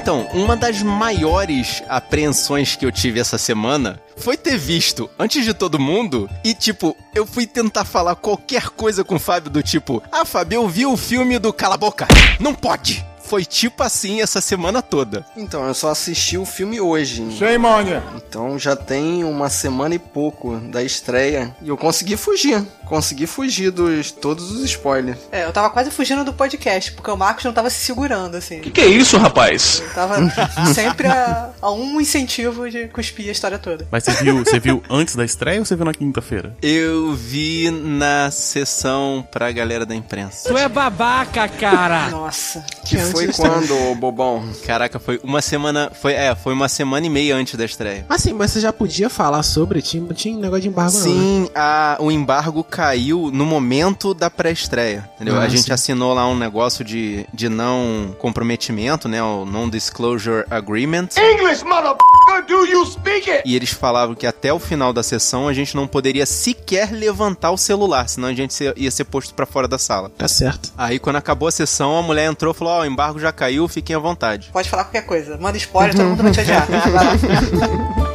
Então, uma das maiores apreensões que eu tive essa semana foi ter visto antes de todo mundo e, tipo, eu fui tentar falar qualquer coisa com o Fábio do tipo, ah, Fábio, eu vi o filme do Cala Boca. Não pode! Foi tipo assim essa semana toda. Então, eu só assisti o filme hoje. Shame on you. Então já tem uma semana e pouco da estreia. E eu consegui fugir. Consegui fugir dos todos os spoilers. É, eu tava quase fugindo do podcast, porque o Marcos não tava se segurando, assim. Que que é isso, rapaz? Ele tava sempre a, a um incentivo de cuspir a história toda. Mas você viu, você viu antes da estreia ou você viu na quinta-feira? Eu vi na sessão pra galera da imprensa. Tu é babaca, cara! Nossa. Que foi quando, ô bobão? Caraca, foi uma semana. Foi, é, foi uma semana e meia antes da estreia. Assim, mas você já podia falar sobre? Tinha, tinha negócio de embargo não, né? Sim, a, o embargo caiu no momento da pré-estreia, entendeu? Ah, a gente sim. assinou lá um negócio de, de não comprometimento, né? O Non-Disclosure Agreement. English, motherfucker, do you speak it? E eles falavam que até o final da sessão a gente não poderia sequer levantar o celular, senão a gente ia ser posto pra fora da sala. Tá certo. Aí quando acabou a sessão, a mulher entrou e falou: Ó, o embargo já caiu, fiquem à vontade. Pode falar qualquer coisa. Manda spoiler, todo mundo vai te odiar.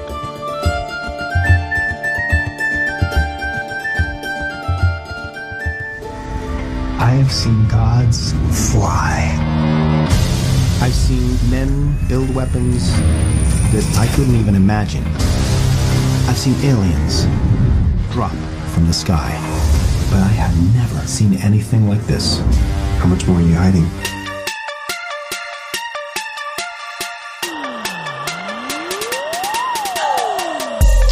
I have seen gods fly. I've seen men build weapons that I couldn't even imagine. I've seen aliens drop from the sky. But I have never seen anything like this. How much more are you hiding?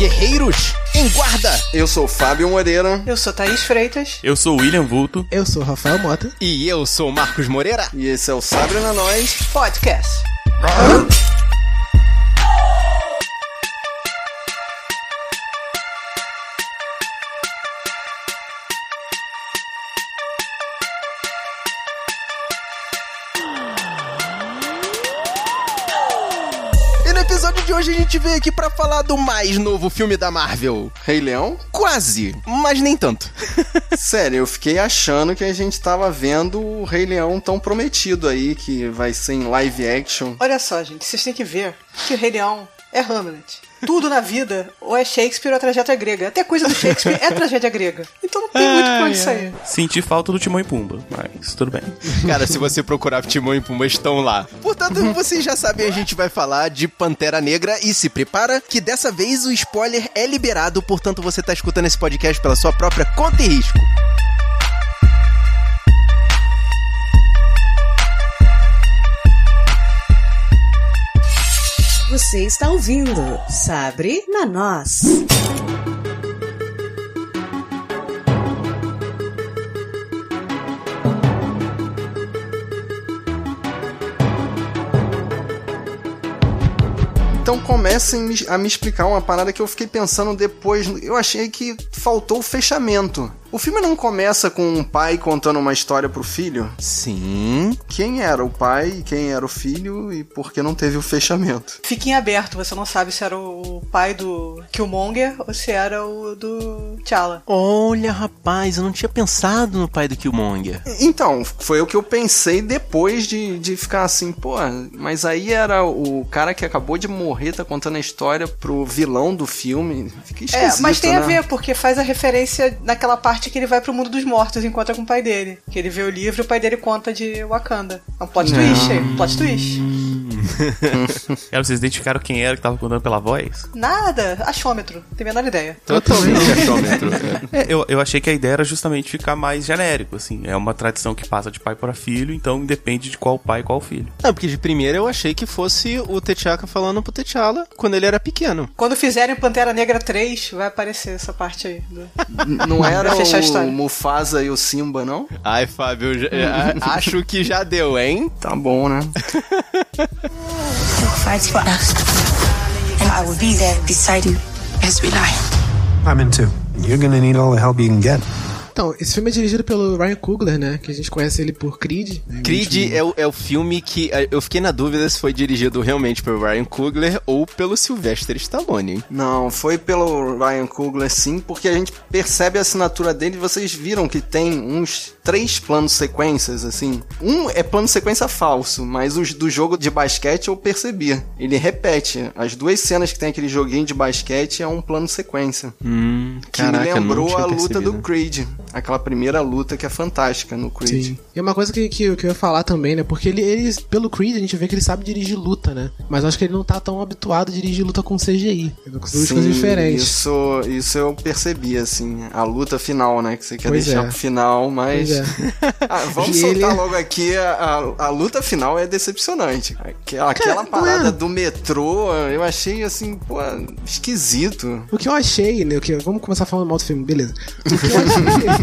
Guerreiros, em guarda! Eu sou Fábio Moreira. Eu sou Thaís Freitas. Eu sou o William Vulto. Eu sou o Rafael Mota. E eu sou o Marcos Moreira. E esse é o Sabre na Nós. Podcast. Gente veio aqui pra falar do mais novo filme da Marvel. Rei Leão? Quase, mas nem tanto. Sério, eu fiquei achando que a gente tava vendo o Rei Leão tão prometido aí, que vai ser em live action. Olha só, gente, vocês têm que ver que o Rei Leão é Hamlet. Tudo na vida ou é Shakespeare ou é tragédia grega. Até coisa do Shakespeare é tragédia grega. Então não tem muito pra onde sair. Senti falta do Timão e Pumba, mas tudo bem. Cara, se você procurar Timão e Pumba, estão lá. Portanto, vocês já sabem, a gente vai falar de Pantera Negra e se prepara que dessa vez o spoiler é liberado, portanto você tá escutando esse podcast pela sua própria conta e risco. Você está ouvindo Sabre na Nós. Então comecem me- a me explicar uma parada que eu fiquei pensando depois. Eu achei que faltou o fechamento. O filme não começa com um pai contando uma história pro filho? Sim. Quem era o pai, quem era o filho e por que não teve o fechamento? Fica em aberto, você não sabe se era o pai do Killmonger ou se era o do T'Challa. Olha, rapaz, eu não tinha pensado no pai do Killmonger. Então, foi o que eu pensei depois de, de ficar assim, pô, mas aí era o cara que acabou de morrer, tá contando a história pro vilão do filme. Fica esquisito, É, mas tem né? a ver, porque faz a referência naquela parte que ele vai pro mundo dos mortos e encontra com o pai dele. Que ele vê o livro e o pai dele conta de Wakanda. É um plot twist aí, plot twist. Cara, vocês identificaram quem era que tava contando pela voz? Nada, achômetro, não tenho a menor ideia. Totalmente achômetro. É, eu, eu achei que a ideia era justamente ficar mais genérico, assim. É uma tradição que passa de pai para filho, então depende de qual pai e qual filho. Não, porque de primeira eu achei que fosse o T'Chaka falando pro T'Challa quando ele era pequeno. Quando fizerem Pantera Negra 3, vai aparecer essa parte aí. do- Não era Pra fechar a história. o Mufasa e o Simba, não? Ai, Fábio, já- acho que já deu, hein? Tá bom, né? fights for us. And I will be there beside you as we lie. I'm in too. You're gonna need all the help you can get. Então, esse filme é dirigido pelo Ryan Coogler, né? Que a gente conhece ele por Creed. Né? Creed último- é o, é o filme que eh, eu fiquei na dúvida se foi dirigido realmente pelo Ryan Coogler ou pelo Sylvester Stallone. hein? Não, foi pelo Ryan Coogler sim, porque a gente percebe a assinatura dele. Vocês viram que tem uns três planos sequências, assim. Um é plano sequência falso, mas os do jogo de basquete eu percebi. Ele repete. As duas cenas que tem aquele joguinho de basquete é um plano sequência. Hum, Que caraca, me lembrou a luta percebido. do Creed. Aquela primeira luta que é fantástica no Creed. Sim. E é uma coisa que, que, que eu ia falar também, né? Porque ele, ele, pelo Creed, a gente vê que ele sabe dirigir luta, né? Mas acho que ele não tá tão habituado a dirigir luta com CGI. Duas Sim, coisas diferentes. Isso, isso eu percebi, assim. A luta final, né? Que você quer Pois deixar é. pro final, mas. É. Ah, vamos E soltar ele- logo aqui. A, a, a luta final é decepcionante. Aquela, aquela não parada é. do metrô, eu achei assim, pô, esquisito. O que eu achei, né? O que, vamos começar falando mal do filme, beleza. O que eu achei.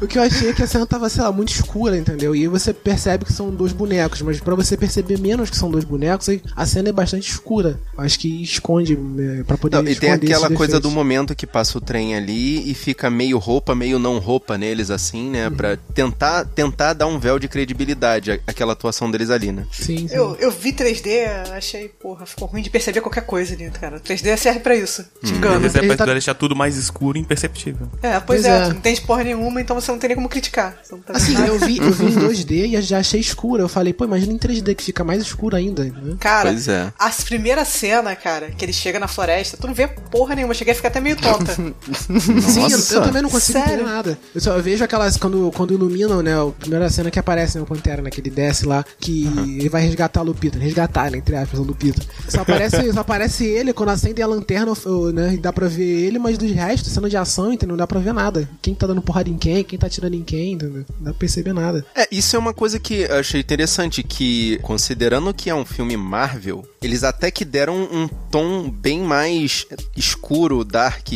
O que eu achei é que a cena tava, sei lá, muito escura, entendeu? E aí você percebe que são dois bonecos, mas pra você perceber menos que são dois bonecos, a cena é bastante escura. Acho que esconde é, pra poder Não, e tem aquela coisa do momento que passa o trem ali e fica meio roupa, meio não roupa neles, assim, né? Uhum. Pra tentar, tentar dar um véu de credibilidade àquela atuação deles ali, né? Sim, sim. Eu, eu vi 3D, achei, porra, ficou ruim de perceber qualquer coisa ali, cara. 3D serve pra isso. Te engana. Mas é pra tá- deixar tudo mais escuro e imperceptível. É, pois Pois é, é. tu não entende porra nenhuma, então você não tem nem como criticar. Você não tá Assim, nada. eu vi, eu vi em 2D e já achei escura. Eu falei, pô, imagina em 3D que fica mais escuro ainda. Né? Cara, Pois é. a primeira cena, cara, que ele chega na floresta, tu não vê porra nenhuma, eu cheguei a ficar até meio tonta. Sim, eu, eu também não consigo Sério? entender nada. Eu só vejo aquelas, quando, quando iluminam, né, a primeira cena que aparece, né, o Pantera, né, que ele desce lá, que ele vai resgatar a Lupita, resgatar, né, entre aspas, a Lupita. Só aparece, só aparece ele, quando acende a lanterna, né, e dá pra ver ele, mas dos restos, cena de ação, entendeu, não dá pra ver nada. Quem tá dando porrada em quem, quem tá atirando em quem, entendeu? Não dá pra perceber nada. É, isso é uma coisa que eu achei interessante, que considerando que é um filme Marvel, eles até que deram um tom bem mais escuro, dark,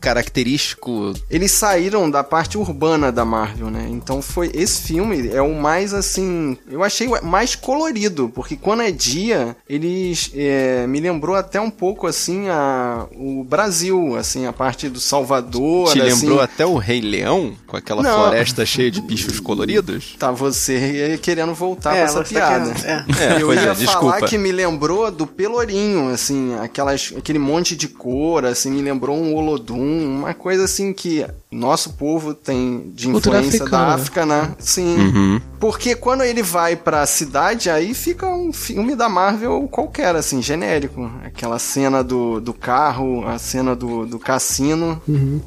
característico. Eles saíram da parte urbana da Marvel, né? Então foi esse filme é o mais assim, eu achei o mais colorido, porque quando é dia eles é, me lembrou até um pouco assim a o Brasil, assim a parte do Salvador, Te assim. lembrou até o Rei Leão, com aquela Não. floresta cheia de bichos coloridos? Tá você querendo voltar É, com essa você tá piada. querendo- é. É, eu ia é, falar desculpa. que me lembrou do Pelourinho, assim, aquelas, aquele monte de cor, assim, me lembrou um Olodum, uma coisa assim que nosso povo tem de influência da. África, né? Sim. Uhum. Porque quando ele vai pra cidade, aí fica um filme da Marvel qualquer, assim, genérico. Aquela cena do, do carro, a cena do, do cassino.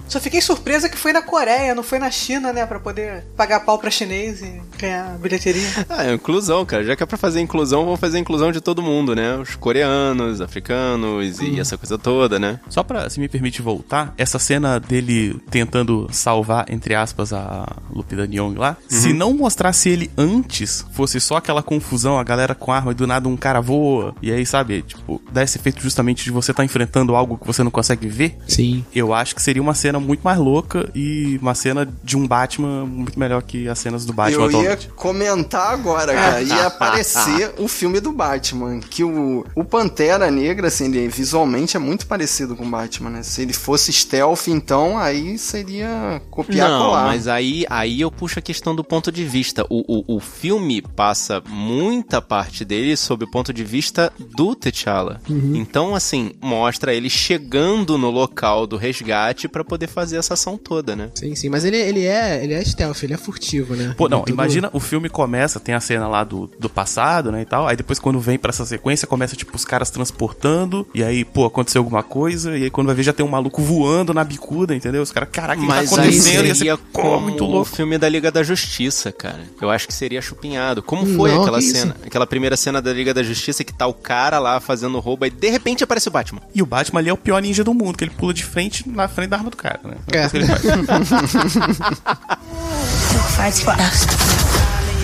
Só fiquei surpresa que foi na Coreia, não foi na China, né, pra poder pagar pau pra chinês e ganhar bilheteria. Ah, é inclusão, cara. Já que é pra fazer inclusão, vamos fazer inclusão de todo mundo, né? Os coreanos, africanos e essa coisa toda, né? Só pra, se me permite voltar, essa cena dele tentando salvar, entre aspas, a Lupita Nyong lá, se não mostrasse ele antes, fosse só aquela confusão, a galera com arma e do nada um cara voa, e aí, sabe, tipo, dá esse efeito justamente de você estar enfrentando algo que você não consegue ver, Sim. eu acho que seria uma cena muito mais louca e uma cena de um Batman muito melhor que as cenas do Batman eu ia atualmente. comentar agora, cara. Ia aparecer o filme do Batman. Que o, o Pantera Negra, assim, ele visualmente é muito parecido com o Batman, né? Se ele fosse stealth, então aí seria copiar não, colar. mas aí, aí eu puxo a questão do ponto de vista. O, o, o filme passa muita parte dele sob o ponto de vista do T'Challa. Então, assim, mostra ele chegando no local do resgate pra poder fazer essa ação toda, né? Sim, sim. Mas ele, ele é ele é stealth, ele é furtivo, né? Pô, não, é todo- imagina, o filme começa, tem a cena lá do, do passado, né, e tal, aí depois quando vem pra essa sequência, começa, tipo, os caras transportando, e aí, pô, aconteceu alguma coisa, e aí quando vai ver já tem um maluco voando na bicuda, entendeu? Os caras, caraca, o que tá Mas aí acontecendo? Ia seria ser, como muito o louco. filme da Liga da Justiça, cara. Eu acho que seria chupinhado. Como foi Não, aquela que isso? cena? Aquela primeira cena da Liga da Justiça que tá o cara lá fazendo roubo e de repente aparece o Batman. E o Batman ali é o pior ninja do mundo, que ele pula de frente na frente da arma do cara, né? É. É. Who fights for us?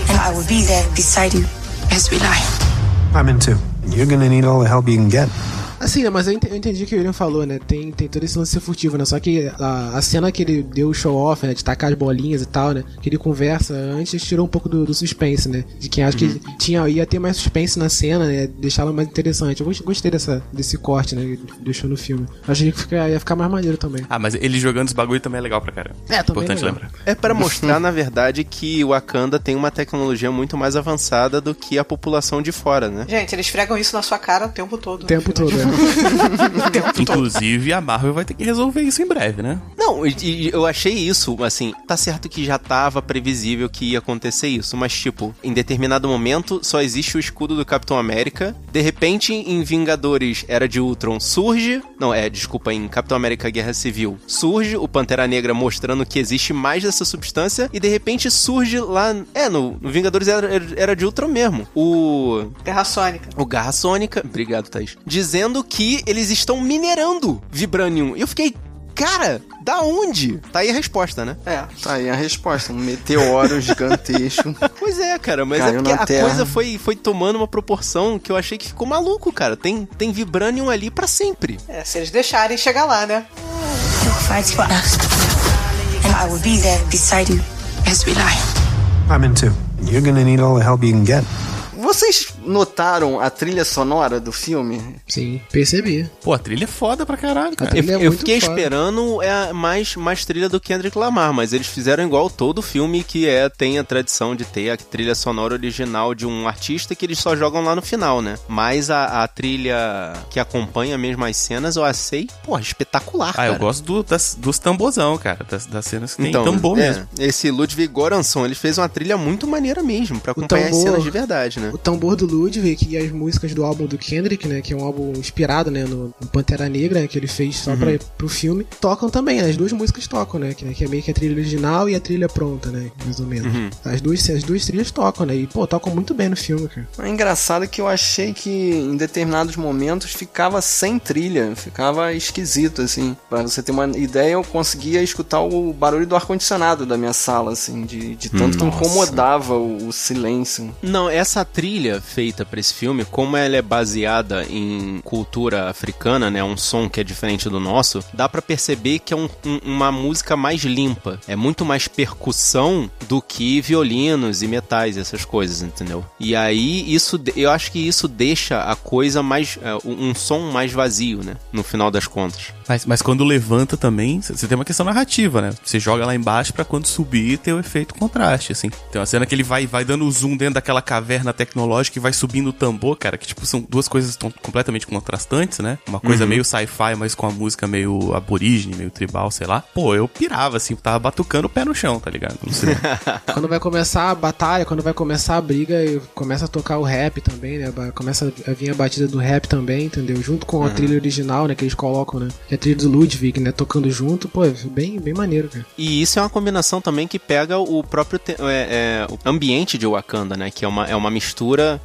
And I will be there beside you as we lie. I'm in too. You're gonna need all the help you can get. Assim, né, mas eu ente- eu entendi o que o William falou, né? Tem, tem todo esse lance furtivo, né? Só que a, a cena que ele deu o show off, né? De tacar as bolinhas e tal, né? Que ele conversa antes tirou um pouco do, do suspense, né? De quem acha que tinha, ia ter mais suspense na cena, né? Deixá-la mais interessante. Eu gost- gostei dessa, desse corte, né? Que deixou no filme. Achei que fica- ia ficar mais maneiro também. Ah, mas ele jogando os bagulho também é legal pra caramba. É, também Importante é lembrar. É pra mostrar, na verdade, que o Wakanda tem uma tecnologia muito mais avançada do que a população de fora, né? Gente, eles fregam isso na sua cara o tempo todo. O tempo todo, né? Inclusive, a Marvel vai ter que resolver isso em breve, né? Não, e- eu achei isso, assim, tá certo que já tava previsível que ia acontecer isso, mas tipo, em determinado momento só existe o escudo do Capitão América, de repente em Vingadores Era de Ultron surge, não, é, desculpa, em Capitão América Guerra Civil, surge o Pantera Negra mostrando que existe mais dessa substância e de repente surge lá, é, no, no Vingadores Era, Era de Ultron mesmo, o Terra Sônica. o Garra Sônica, obrigado, Thaís, dizendo que eles estão minerando Vibranium. E eu fiquei, cara, da onde? Tá aí a resposta, né? É. Tá aí a resposta. Um meteoro gigantesco. Pois é, cara, mas é porque a Terra. coisa foi, foi tomando uma proporção que eu achei que ficou maluco, cara. Tem, tem Vibranium ali pra sempre. É, se eles deixarem chegar lá, né? You'll fight for us. And I will be there beside you as we lie. I'm in too. You're gonna need all the help you can get. Vocês notaram a trilha sonora do filme? Sim, percebi. Pô, a trilha é foda pra caralho, cara. Eu, é eu fiquei foda. esperando é, mais, mais trilha do Kendrick Lamar, mas eles fizeram igual todo filme que é tem a tradição de ter a trilha sonora original de um artista que eles só jogam lá no final, né? Mas a, a trilha que acompanha mesmo as cenas, eu achei, pô, espetacular, Ah, eu cara. gosto do- das, dos tambozão, cara. Das, das cenas que Então, tem tambor é, mesmo. Esse Ludwig Göransson, ele fez uma trilha muito maneira mesmo, pra acompanhar as cenas de verdade, né? O tambor do Ludwig e as músicas do álbum do Kendrick, né? Que é um álbum inspirado, né? No, no Pantera Negra, né, que ele fez só pra, pro filme. Tocam também, né? As duas músicas tocam, né? Que, que é meio que a trilha original e a trilha pronta, né? Mais ou menos. As, duas, as duas trilhas tocam, né? E, pô, tocam muito bem no filme, cara. É engraçado que eu achei que em determinados momentos ficava sem trilha, ficava esquisito, assim. Pra você ter uma ideia, eu conseguia escutar o barulho do ar-condicionado da minha sala, assim, de, de tanto que incomodava o, o silêncio. Não, essa trilha feita pra esse filme, como ela é baseada em cultura africana, né, um som que é diferente do nosso, dá pra perceber que é um- um- uma música mais limpa. É muito mais percussão do que violinos e metais, essas coisas, entendeu? E aí isso, eu acho que isso deixa a coisa mais, é, um som mais vazio, né, no final das contas. Mas, mas quando levanta também, você tem uma questão narrativa, né? Você joga lá embaixo pra quando subir ter o efeito contraste, assim. Tem uma cena que ele vai, vai dando zoom dentro daquela caverna tecnológica e vai subindo o tambor, cara, que tipo, são duas coisas tão completamente contrastantes, né? Uma coisa meio sci-fi, mas com a música meio aborígene, meio tribal, sei lá. Pô, eu pirava, assim, tava batucando o pé no chão, tá ligado? Não sei. Quando vai começar a batalha, quando vai começar a briga, e começa a tocar o rap também, né? Começa a vir a batida do rap também, entendeu? Junto com a trilha original, né? Que eles colocam, né? Que é a trilha do Ludwig, né? Tocando junto, pô, é bem, bem maneiro, cara. E isso é uma combinação também que pega o próprio é, é, o ambiente de Wakanda, né? Que é uma, é uma mistura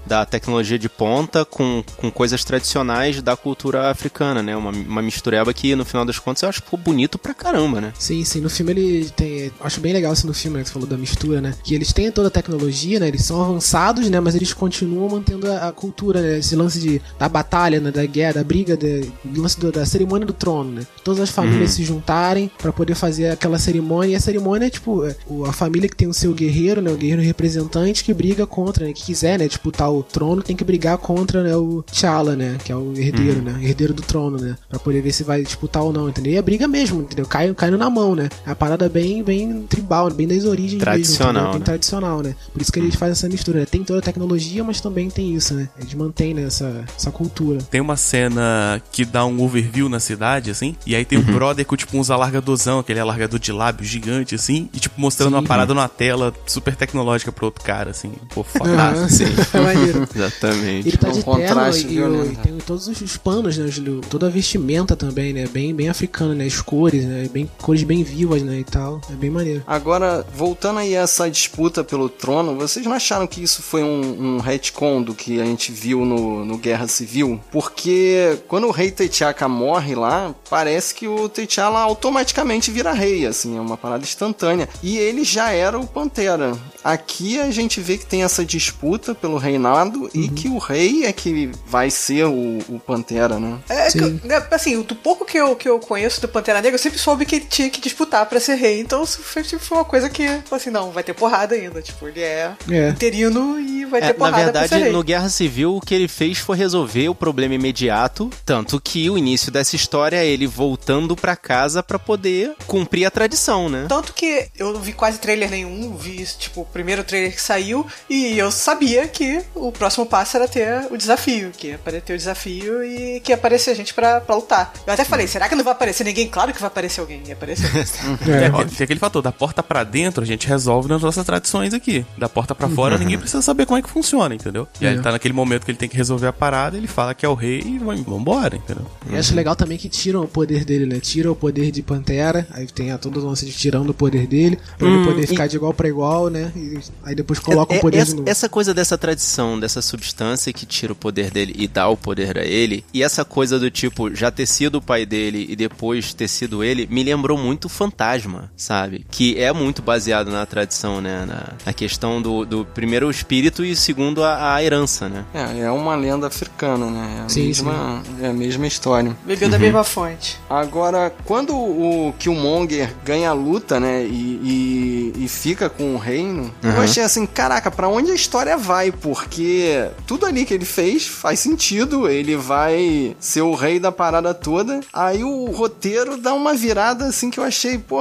da tecnologia de ponta com, com coisas tradicionais da cultura africana, né? Uma, uma mistureba que, no final das contas, eu acho que ficou bonito pra caramba, né? Sim, sim. No filme ele tem. Acho bem legal isso no filme, né? Que você falou da mistura, né? Que eles têm toda a tecnologia, né? Eles são avançados, né? Mas eles continuam mantendo a, a cultura, né? Esse lance de, da batalha, né? Da guerra, da briga, da, do lance do- da cerimônia do trono, né? Todas as famílias se juntarem pra poder fazer aquela cerimônia. E a cerimônia é tipo é, a família que tem o seu guerreiro, né? O guerreiro representante que briga contra, né? Que quiser, né? Disputar o trono, tem que brigar contra né, o T'Challa, né? Que é o herdeiro, né? Herdeiro do trono, né? Pra poder ver se vai disputar ou não, entendeu? E é briga mesmo, entendeu? Cai, caindo na mão, né? É a parada bem, bem tribal, bem das origens Tradicional, mesmo? Bem né? tradicional, né? Por isso que eles fazem essa mistura, né? Tem toda a tecnologia, mas também tem isso, né? Eles mantêm né, essa, essa cultura. Tem uma cena que dá um overview na cidade, assim, e aí tem um brother com, tipo, uns alargadorzão, aquele alargador de lábio gigante, assim, e, tipo, mostrando Sim. uma parada numa tela super tecnológica pro outro cara, assim. Pô, foda. Ah, sim. É maneiro. Exatamente. Ele tá Um de terno contraste e, violento. e tem todos os, os panos, né? Toda a vestimenta também, né? Bem, bem africana, né? As cores, né? Bem, cores bem vivas, né? E tal. É bem maneiro. Agora, voltando aí a essa disputa pelo trono, vocês não acharam que isso foi um, um retcon do que a gente viu no, no Guerra Civil? Porque quando o rei T'Chaka morre lá, parece que o T'Challa automaticamente vira rei, assim, é uma parada instantânea. E ele já era o Pantera. Aqui a gente vê que tem essa disputa pelo reinado e que o rei é que vai ser o, o Pantera, né? É, que, Sim. né, assim, do pouco que eu, que eu conheço do Pantera Negra, eu sempre soube que ele tinha que disputar pra ser rei. Então isso foi, tipo, foi uma coisa que, assim, não, vai ter porrada ainda. Tipo, ele é, É. interino e vai ter É, na porrada pra ser verdade, rei. no Guerra Civil, o que ele fez foi resolver o problema imediato, tanto que o início dessa história é ele voltando pra casa pra poder cumprir a tradição, né? Tanto que eu não vi quase trailer nenhum, vi, tipo, o primeiro trailer que saiu, e eu sabia que o próximo passo era ter o desafio, que ia ter o desafio e que ia aparecer gente pra, pra lutar. Eu até falei, será que não vai aparecer ninguém? Claro que vai aparecer alguém, ia aparecer. É, É. tem- tem aquele fator, da porta pra dentro a gente resolve nas nossas tradições aqui. Da porta pra fora ninguém precisa saber como é que funciona, entendeu? E aí É. ele tá naquele momento que ele tem que resolver a parada, ele fala que é o rei e vai- vambora, entendeu? E acho legal também que tiram o poder dele, né? Tiram o poder de Pantera, aí tem a todo o lance de tirando o poder dele, pra ele poder ficar de igual pra igual, né? E aí depois coloca É- o poder essa, de novo. essa coisa dessa tradição, dessa substância que tira o poder dele e dá o poder a ele, e essa coisa do tipo, já ter sido o pai dele e depois ter sido ele, me lembrou muito Fantasma, sabe? Que é muito baseado na tradição, né? Na, na questão do, do primeiro o espírito e segundo a, a herança, né? É, é uma lenda africana, né? É a, Sim, mesma, é a mesma história. Bebeu da mesma fonte. Agora, quando o Killmonger ganha a luta, né, e, e, e fica com o reino, eu Uhum. achei assim, caraca, pra onde a história vai? Porque tudo ali que ele fez faz sentido, ele vai ser o rei da parada toda. Aí o roteiro dá uma virada assim que eu achei, pô,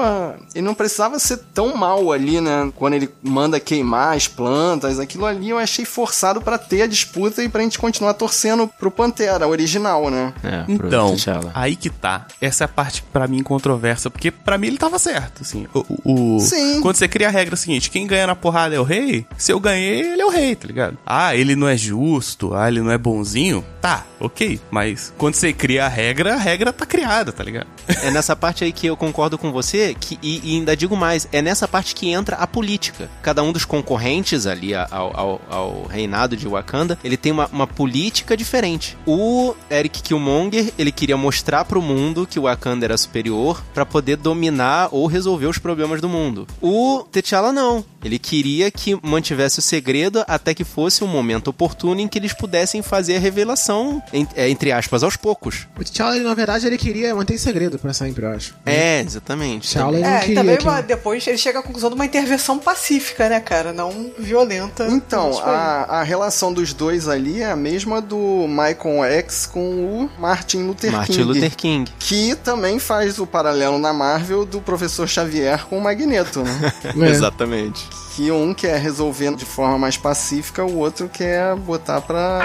ele não precisava ser tão mal ali, né? Quando ele manda queimar as plantas, aquilo ali eu achei forçado pra ter a disputa e pra gente continuar torcendo pro Pantera original, né? É, Então, aí que tá. Essa é a parte pra mim controversa, porque pra mim ele tava certo, assim. O, o- o- Sim. Quando você cria a regra seguinte, quem ganha na porrada é o rei, se eu ganhei, ele é o rei, tá ligado? Ah, ele não é justo, ah, ele não é bonzinho, tá, ok. Mas quando você cria a regra, a regra tá criada, tá ligado? É nessa parte aí que eu concordo com você, que, e, e ainda digo mais, é nessa parte que entra a política. Cada um dos concorrentes ali ao, ao, ao reinado de Wakanda, ele tem uma, uma política diferente. O Eric Killmonger, ele queria mostrar pro mundo que o Wakanda era superior pra poder dominar ou resolver os problemas do mundo. O T'Challa não. Ele queria que mantivesse o segredo até que fosse um momento oportuno em que eles pudessem fazer a revelação, é, entre aspas, aos poucos. O T'Challa, na verdade, ele queria manter em segredo pra sempre, eu acho. É, exatamente. T'Challa, ele É, e queria também que... depois ele chega à conclusão de uma intervenção pacífica, né, cara? Não violenta. Então, a, a relação dos dois ali é a mesma do Michael X com o Martin Luther Martin King. Luther King. Que também faz o paralelo na Marvel do professor Xavier com o Magneto, né? É. Exatamente. Que um quer resolver de forma mais pacífica, o outro quer botar pra.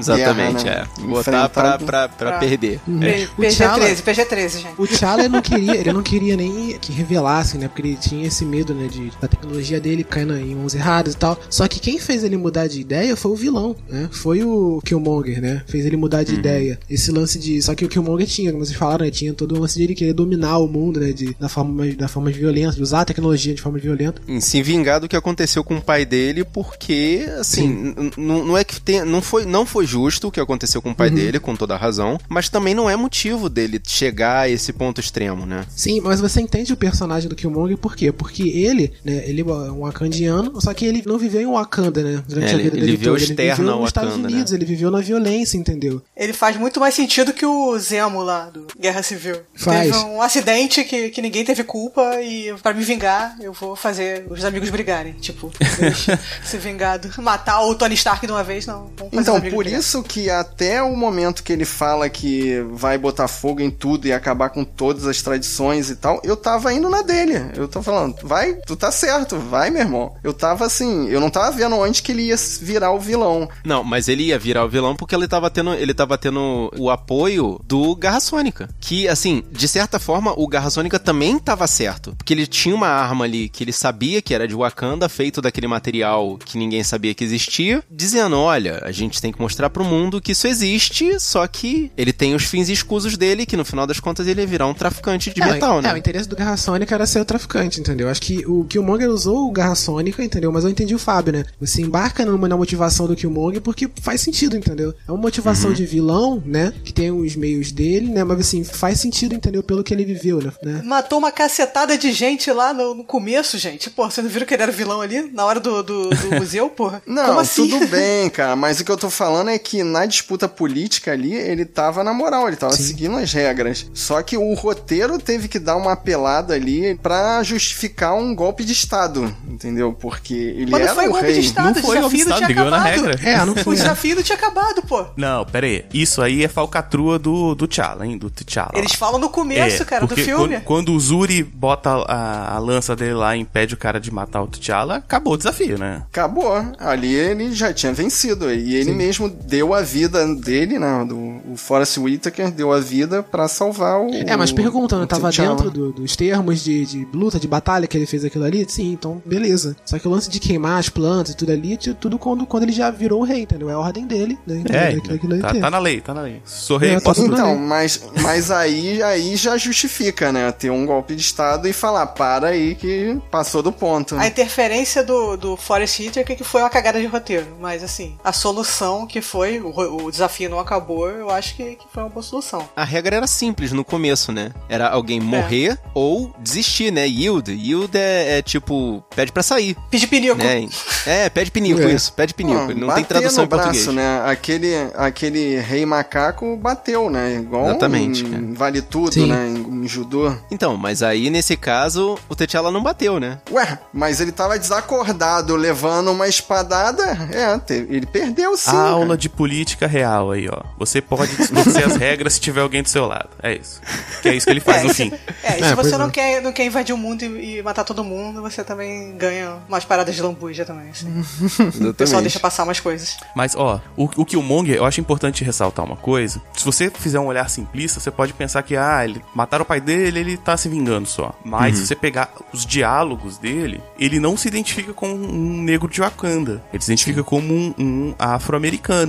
Exatamente, Guerra, né? é. Botar pra, pra, pra Pra- perder. O T'Challa- PG-13, PG-13, gente. O T'Challa ele não queria, ele não queria nem que revelassem, né? Porque ele tinha esse medo, né, de da tecnologia dele caindo em mãos erradas e tal. Só que quem fez ele mudar de ideia foi o vilão, né? Foi o Killmonger, né? Fez ele mudar de ideia. Esse lance de, só que o Killmonger tinha, como vocês falaram, né? tinha todo o lance de ele querer dominar o mundo, né, de da forma da forma violenta, de usar a tecnologia de forma violenta. Em se vingar do que aconteceu com o pai dele, porque, assim, não é que tem, não foi, não foi justo o que aconteceu com o pai dele, com toda a razão, mas também não é motivo dele chegar a esse ponto extremo, né? Sim, mas você entende o personagem do Killmonger por quê? Porque ele, né, ele é um wakandiano, só que ele não viveu em Wakanda, né? Durante É, a vida ele dele viveu toda. Ele externo viveu ao nos Estados Wakanda, Unidos, né? ele viveu na violência, entendeu? Ele faz muito mais sentido que o Zemo lá do Guerra Civil. Faz. Teve um acidente que, que ninguém teve culpa e pra me vingar, eu vou fazer os amigos brigarem. Tipo, eles se vingado. Matar o Tony Stark de uma vez, não. Vamos fazer Então, por brigarem. Isso que até o momento que ele fala que vai botar fogo em tudo e acabar com todas as tradições e tal, eu tava indo na dele. Eu tô falando, vai, tu tá certo, vai, meu irmão. Eu tava assim, eu não tava vendo onde que ele ia virar o vilão. Não, mas ele ia virar o vilão porque ele tava tendo, ele tava tendo o apoio do Garra Sônica. Que, assim, de certa forma, o Garra Sônica também tava certo. Porque ele tinha uma arma ali que ele sabia que era de Wakanda, feito daquele material que ninguém sabia que existia, dizendo: olha, a gente tem que mostrar mostrar pro mundo que isso existe, só que ele tem os fins escusos dele, que no final das contas ele ia virar um traficante de É, metal, é, né? o interesse do Garra Sônica era ser o traficante, entendeu? Acho que o Killmonger usou o Garra Sônica, entendeu? Mas eu entendi o Fábio, né? Você embarca numa, na motivação do Killmonger porque faz sentido, entendeu? É uma motivação de vilão, né? Que tem os meios dele, né? Mas assim, faz sentido, entendeu? Pelo que ele viveu, né? né? Matou uma cacetada de gente lá no, no começo, gente. Pô, vocês não viram que ele era vilão ali? Na hora do, do, do museu, porra? Não, Como assim? tudo bem, cara, mas o que eu tô falando é que na disputa política ali, ele tava na moral, ele tava seguindo as regras. Só que o roteiro teve que dar uma apelada ali pra justificar um golpe de Estado, entendeu? Porque ele Mas era não foi o golpe rei. de Estado, Não o foi golpe de desafio não Estado, tinha ligou na acabado. regra. É, não O foi. desafio não tinha acabado, pô. Não, pera aí. Isso aí é falcatrua do, do T'Challa, hein? Do T'Challa. Eles falam no começo, É, cara, do filme. Quando, quando o Zuri bota a, a lança dele lá e impede o cara de matar o T'Challa, acabou o desafio, né? Acabou. Ali ele já tinha vencido. E ele mesmo deu a vida dele, né? Do, o Forrest Whitaker deu a vida pra salvar o. É, mas perguntando, o tava T'Challa. dentro do- dos termos de, de luta, de batalha que ele fez aquilo ali? Sim, então beleza. Só que o lance de queimar as plantas e tudo ali, tudo quando, quando ele já virou o rei, entendeu? É a ordem dele, né? Entendeu? É, Aquilo- aquilo ali tá, tá na lei, tá na lei. Sou rei, É, posso tá tudo Então, mas, mas aí, aí já justifica, né? Ter um golpe de Estado e falar, para aí que passou do ponto. A interferência do, do Forrest Whitaker que foi uma cagada de roteiro. Mas assim, a solução que foi, o, o desafio não acabou, eu acho que, que foi uma boa solução. A regra era simples no começo, né? Era alguém morrer ou desistir, né? Yield. Yield é, é tipo, pede pra sair. Pedir pinico. Né? É, pede pinico, É. isso, pede pinico. Não bater tem tradução no em português. braço, né? Aquele, aquele rei macaco bateu, né? Igual Exatamente, cara. Vale Tudo, Sim. né? Em, em judô. Então, mas aí nesse caso, o T'Challa não bateu, né? Ué, mas ele tava desacordado, levando uma espadada. É, ele perdeu sim. A aula. De política real aí, ó. Você pode distorcer as regras se tiver alguém do seu lado. É isso. Que é isso que ele faz É, no se, fim. é, e É, se pois você é. não, quer, não quer invadir o mundo e, e matar todo mundo, você também ganha umas paradas de lambuja também. Assim. O pessoal deixa passar umas coisas. Mas, ó, o, o Killmonger, eu acho importante ressaltar uma coisa. Se você fizer um olhar simplista, você pode pensar que, ah, ele mataram o pai dele, ele tá se vingando só. Mas se você pegar os diálogos dele, ele não se identifica como um negro de Wakanda. Ele se identifica como um, um afro-americano,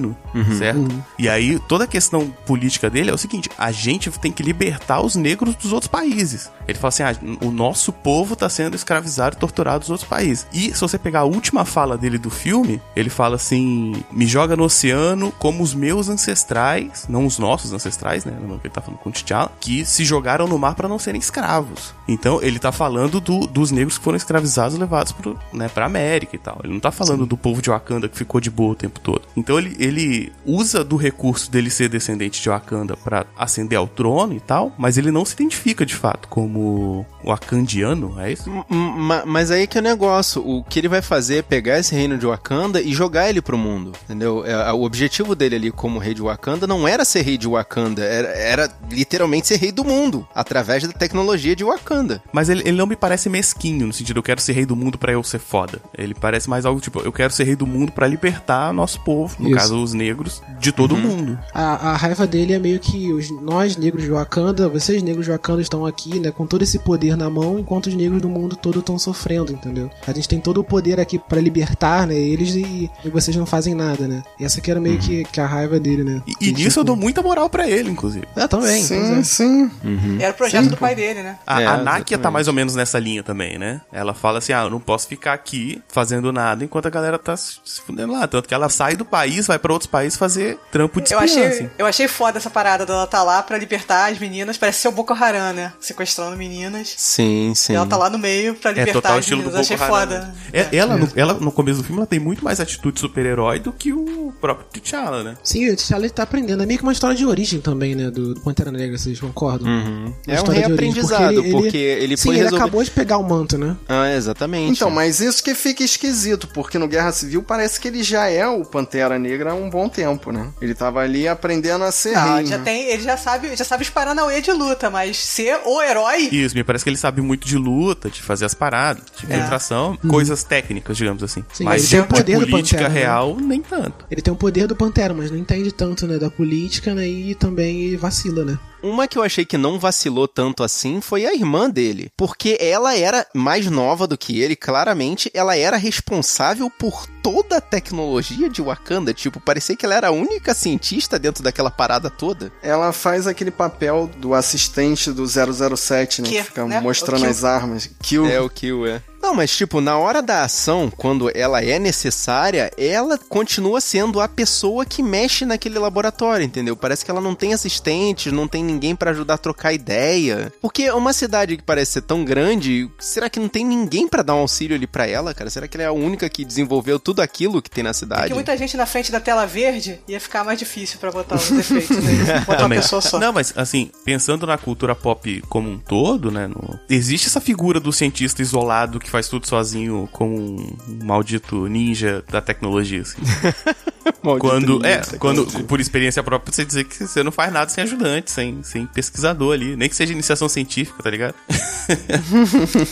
certo? E aí, toda a questão política dele é o seguinte: a gente tem que libertar os negros dos outros países. Ele fala assim: ah, o nosso povo tá sendo escravizado e torturado dos outros países. E se você pegar a última fala dele do filme, ele fala assim: me joga no oceano como os meus ancestrais, não os nossos ancestrais, né? Ele tá falando com o T'Challa, que se jogaram no mar para não serem escravos. Então ele tá falando do- dos negros que foram escravizados e levados pro, né, pra América e tal. Ele não tá falando do povo de Wakanda que ficou de boa o tempo todo. Então ele, ele usa do recurso dele ser descendente de Wakanda pra ascender ao trono e tal, mas ele não se identifica de fato como como wakandiano, é isso? Ma- Mas aí que é o negócio. O que ele vai fazer é pegar esse reino de Wakanda e jogar ele pro mundo. Entendeu? É, O objetivo dele ali como rei de Wakanda não era ser rei de Wakanda, era, era literalmente ser rei do mundo, através da tecnologia de Wakanda. Mas ele, ele não me parece mesquinho, no sentido, eu quero ser rei do mundo pra eu ser foda. Ele parece mais algo tipo, eu quero ser rei do mundo pra libertar nosso povo, no Isso. caso os negros, de todo mundo. A, a raiva dele é meio que os, nós, negros de Wakanda, vocês, negros de Wakanda, estão aqui, né, com todo esse poder na mão, enquanto os negros do mundo todo estão sofrendo, entendeu? A gente tem todo o poder aqui pra libertar, né, eles e, e vocês não fazem nada, né? E essa que era meio que, que a raiva dele, né? E, e nisso eu tipo, dou muita moral pra ele, inclusive. É, também. Sim, é. sim. Era o projeto do pai dele, né? A, É, a Nakia tá mais ou menos nessa linha também, né? Ela fala assim: ah, eu não posso ficar aqui fazendo nada enquanto a galera tá se fudendo lá. Tanto que ela sai do país, vai pra outros países fazer trampo de Eu achei, assim. eu achei foda essa parada dela tá lá pra libertar as meninas. Parece ser o Boko Haram, né? Sequestrando meninas. Sim, sim. E ela tá lá no meio pra É libertar total as estilo do. Boko achei Haram. foda. né? É, Ela, no, ela, no começo do filme, ela tem muito mais atitude de super-herói do que o próprio T'Challa, né? Sim, o T'Challa ele tá aprendendo. É meio que uma história de origem também, né? Do, do Pantera Negra, vocês concordam? Uhum. É um reaprendizado, porque ele Sim, foi ele resolver- acabou de pegar o manto, né? Ah, exatamente. Então, mas isso que fica esquisito, porque no Guerra Civil parece que ele já é o Pantera Negra há um bom tempo, né? Ele tava ali aprendendo a ser Não, rei. já né? tem, ele já sabe, já sabe disparar na UE de luta, mas ser o herói. Isso, me parece que ele sabe muito de luta, de fazer as paradas, de infiltração, coisas técnicas, digamos assim. Sim, Mas ele de, tem o poder de do política Pantera, né? real, nem tanto. Ele tem o poder do Pantera, mas não entende tanto, né? Da política, né? E também vacila, né? Uma que eu achei que não vacilou tanto assim foi a irmã dele. Porque ela era mais nova do que ele, claramente. Ela era responsável por toda a tecnologia de Wakanda. Tipo, parecia que ela era a única cientista dentro daquela parada toda. Ela faz aquele papel do assistente do 007, né? Que, Que fica né? mostrando as armas. Kill. É o Kill, é. Não, mas tipo, na hora da ação, quando ela é necessária, ela continua sendo a pessoa que mexe naquele laboratório, entendeu? Parece que ela não tem assistentes, não tem ninguém pra ajudar a trocar ideia. Porque uma cidade que parece ser tão grande, será que não tem ninguém pra dar um auxílio ali pra ela, cara? Será que ela é a única que desenvolveu tudo aquilo que tem na cidade? Porque muita gente na frente da tela verde ia ficar mais difícil pra botar os defeitos, né? Botar uma pessoa só. Não, mas assim, pensando na cultura pop como um todo, né? no- Existe essa figura do cientista isolado que faz tudo sozinho como um maldito ninja da tecnologia, assim. Quando, é, quando, por experiência própria, você dizer que você não faz nada sem ajudante, sem, sem pesquisador ali. Nem que seja iniciação científica, tá ligado?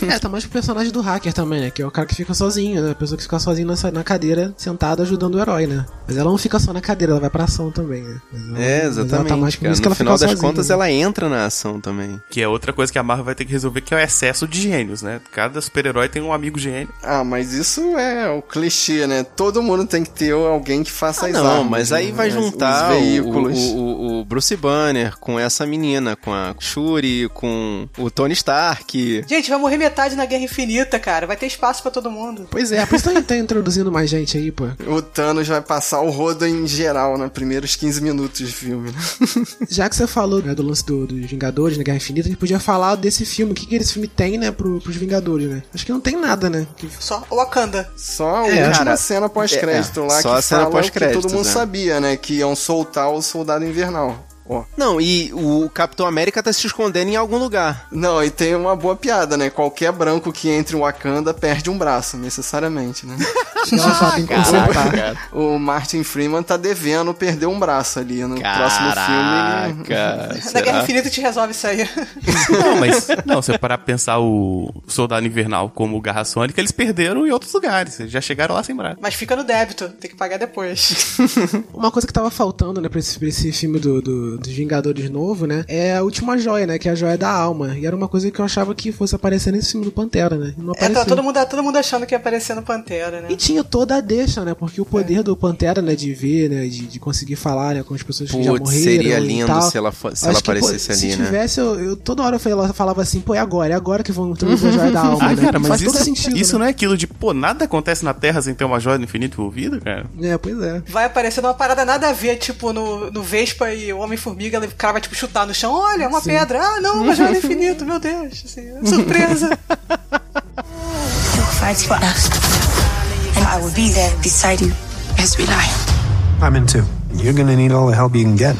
É, tá mais pro personagem do hacker também, né? Que é o cara que fica sozinho, né? A pessoa que fica sozinha nessa- na cadeira, sentada, ajudando o herói, né? Mas ela não fica só na cadeira, ela vai pra ação também, né? Ela- É, exatamente. tá mais por cara. isso que No final das sozinha, contas, né? ela entra na ação também. Que é outra coisa que a Marvel vai ter que resolver, que é o excesso de gênios, né? Cada super-herói tem um amigo gênio. Ah, mas isso é o clichê, né? Todo mundo tem que ter alguém que faça Ah, as não, armas, mas aí né? vai Os- juntar os o, veículos. o, o- o Bruce Banner com essa menina, com a Shuri, com o Tony Stark. Gente, vai morrer metade na Guerra Infinita, cara. Vai ter espaço pra todo mundo. Pois é, por isso tá, tá introduzindo mais gente aí, pô. O Thanos vai passar o rodo em geral, nos primeiros 15 minutos de filme. né? Já que você falou né, do lance do- dos Vingadores, na Guerra Infinita, a gente podia falar desse filme. O que, que esse filme tem, né, pro, pros Vingadores, né? Acho que não tem nada, né? Que- Só o Wakanda. Só a É, última cara, cena pós-crédito é, lá só que a cena fala que todo mundo é. sabia, né? Que iam soltar o Soldado Invernal. Ó. Não, e o Capitão América tá se escondendo em algum lugar. Não, e tem uma boa piada, né? Qualquer branco que entre em Wakanda perde um braço, necessariamente, né? Ela só tem que consertar. o Martin Freeman tá devendo perder um braço ali. No próximo filme. ele- Caraca, Na Guerra? Infinita te resolve isso aí. Não, mas não, se eu parar pra pensar o Soldado Invernal como o Garra Sônica, eles perderam em outros lugares. Eles já chegaram lá sem braço. Mas fica no débito, tem que pagar depois. Uma coisa que tava faltando, né, pra esse, pra esse filme do, do- dos Vingadores novo, né, é a última joia, né, que é a joia da alma. E era uma coisa que eu achava que fosse aparecer nesse filme do Pantera, né? E não É, apareceu. tá todo mundo, todo mundo achando que ia aparecer no Pantera, né? E tinha toda a deixa, né? Porque o poder do Pantera, né, de ver, né, de, de conseguir falar, né, com as pessoas que já morreram seria e lindo tal. se ela, se Acho ela que, pô, aparecesse ali, se né? tivesse, eu, eu- toda hora eu falava, assim, pô, é agora, é agora que vão introduzir a joia da alma, Ah, né? cara, mas Faz isso, todo sentido, isso né? não é aquilo de, pô, nada acontece na Terra sem ter uma joia do infinito envolvida, cara. É, pois é. Vai aparecer numa parada nada a ver, tipo, no, no Vespa e o Homem-Formiga, o cara vai, tipo, chutar no chão, olha, é uma pedra. Ah, não, uma joia do infinito, meu Deus. Assim, surpresa. You'll fight for us. And I will be there beside you as we lie. I'm in too. You're gonna need all the help you can get.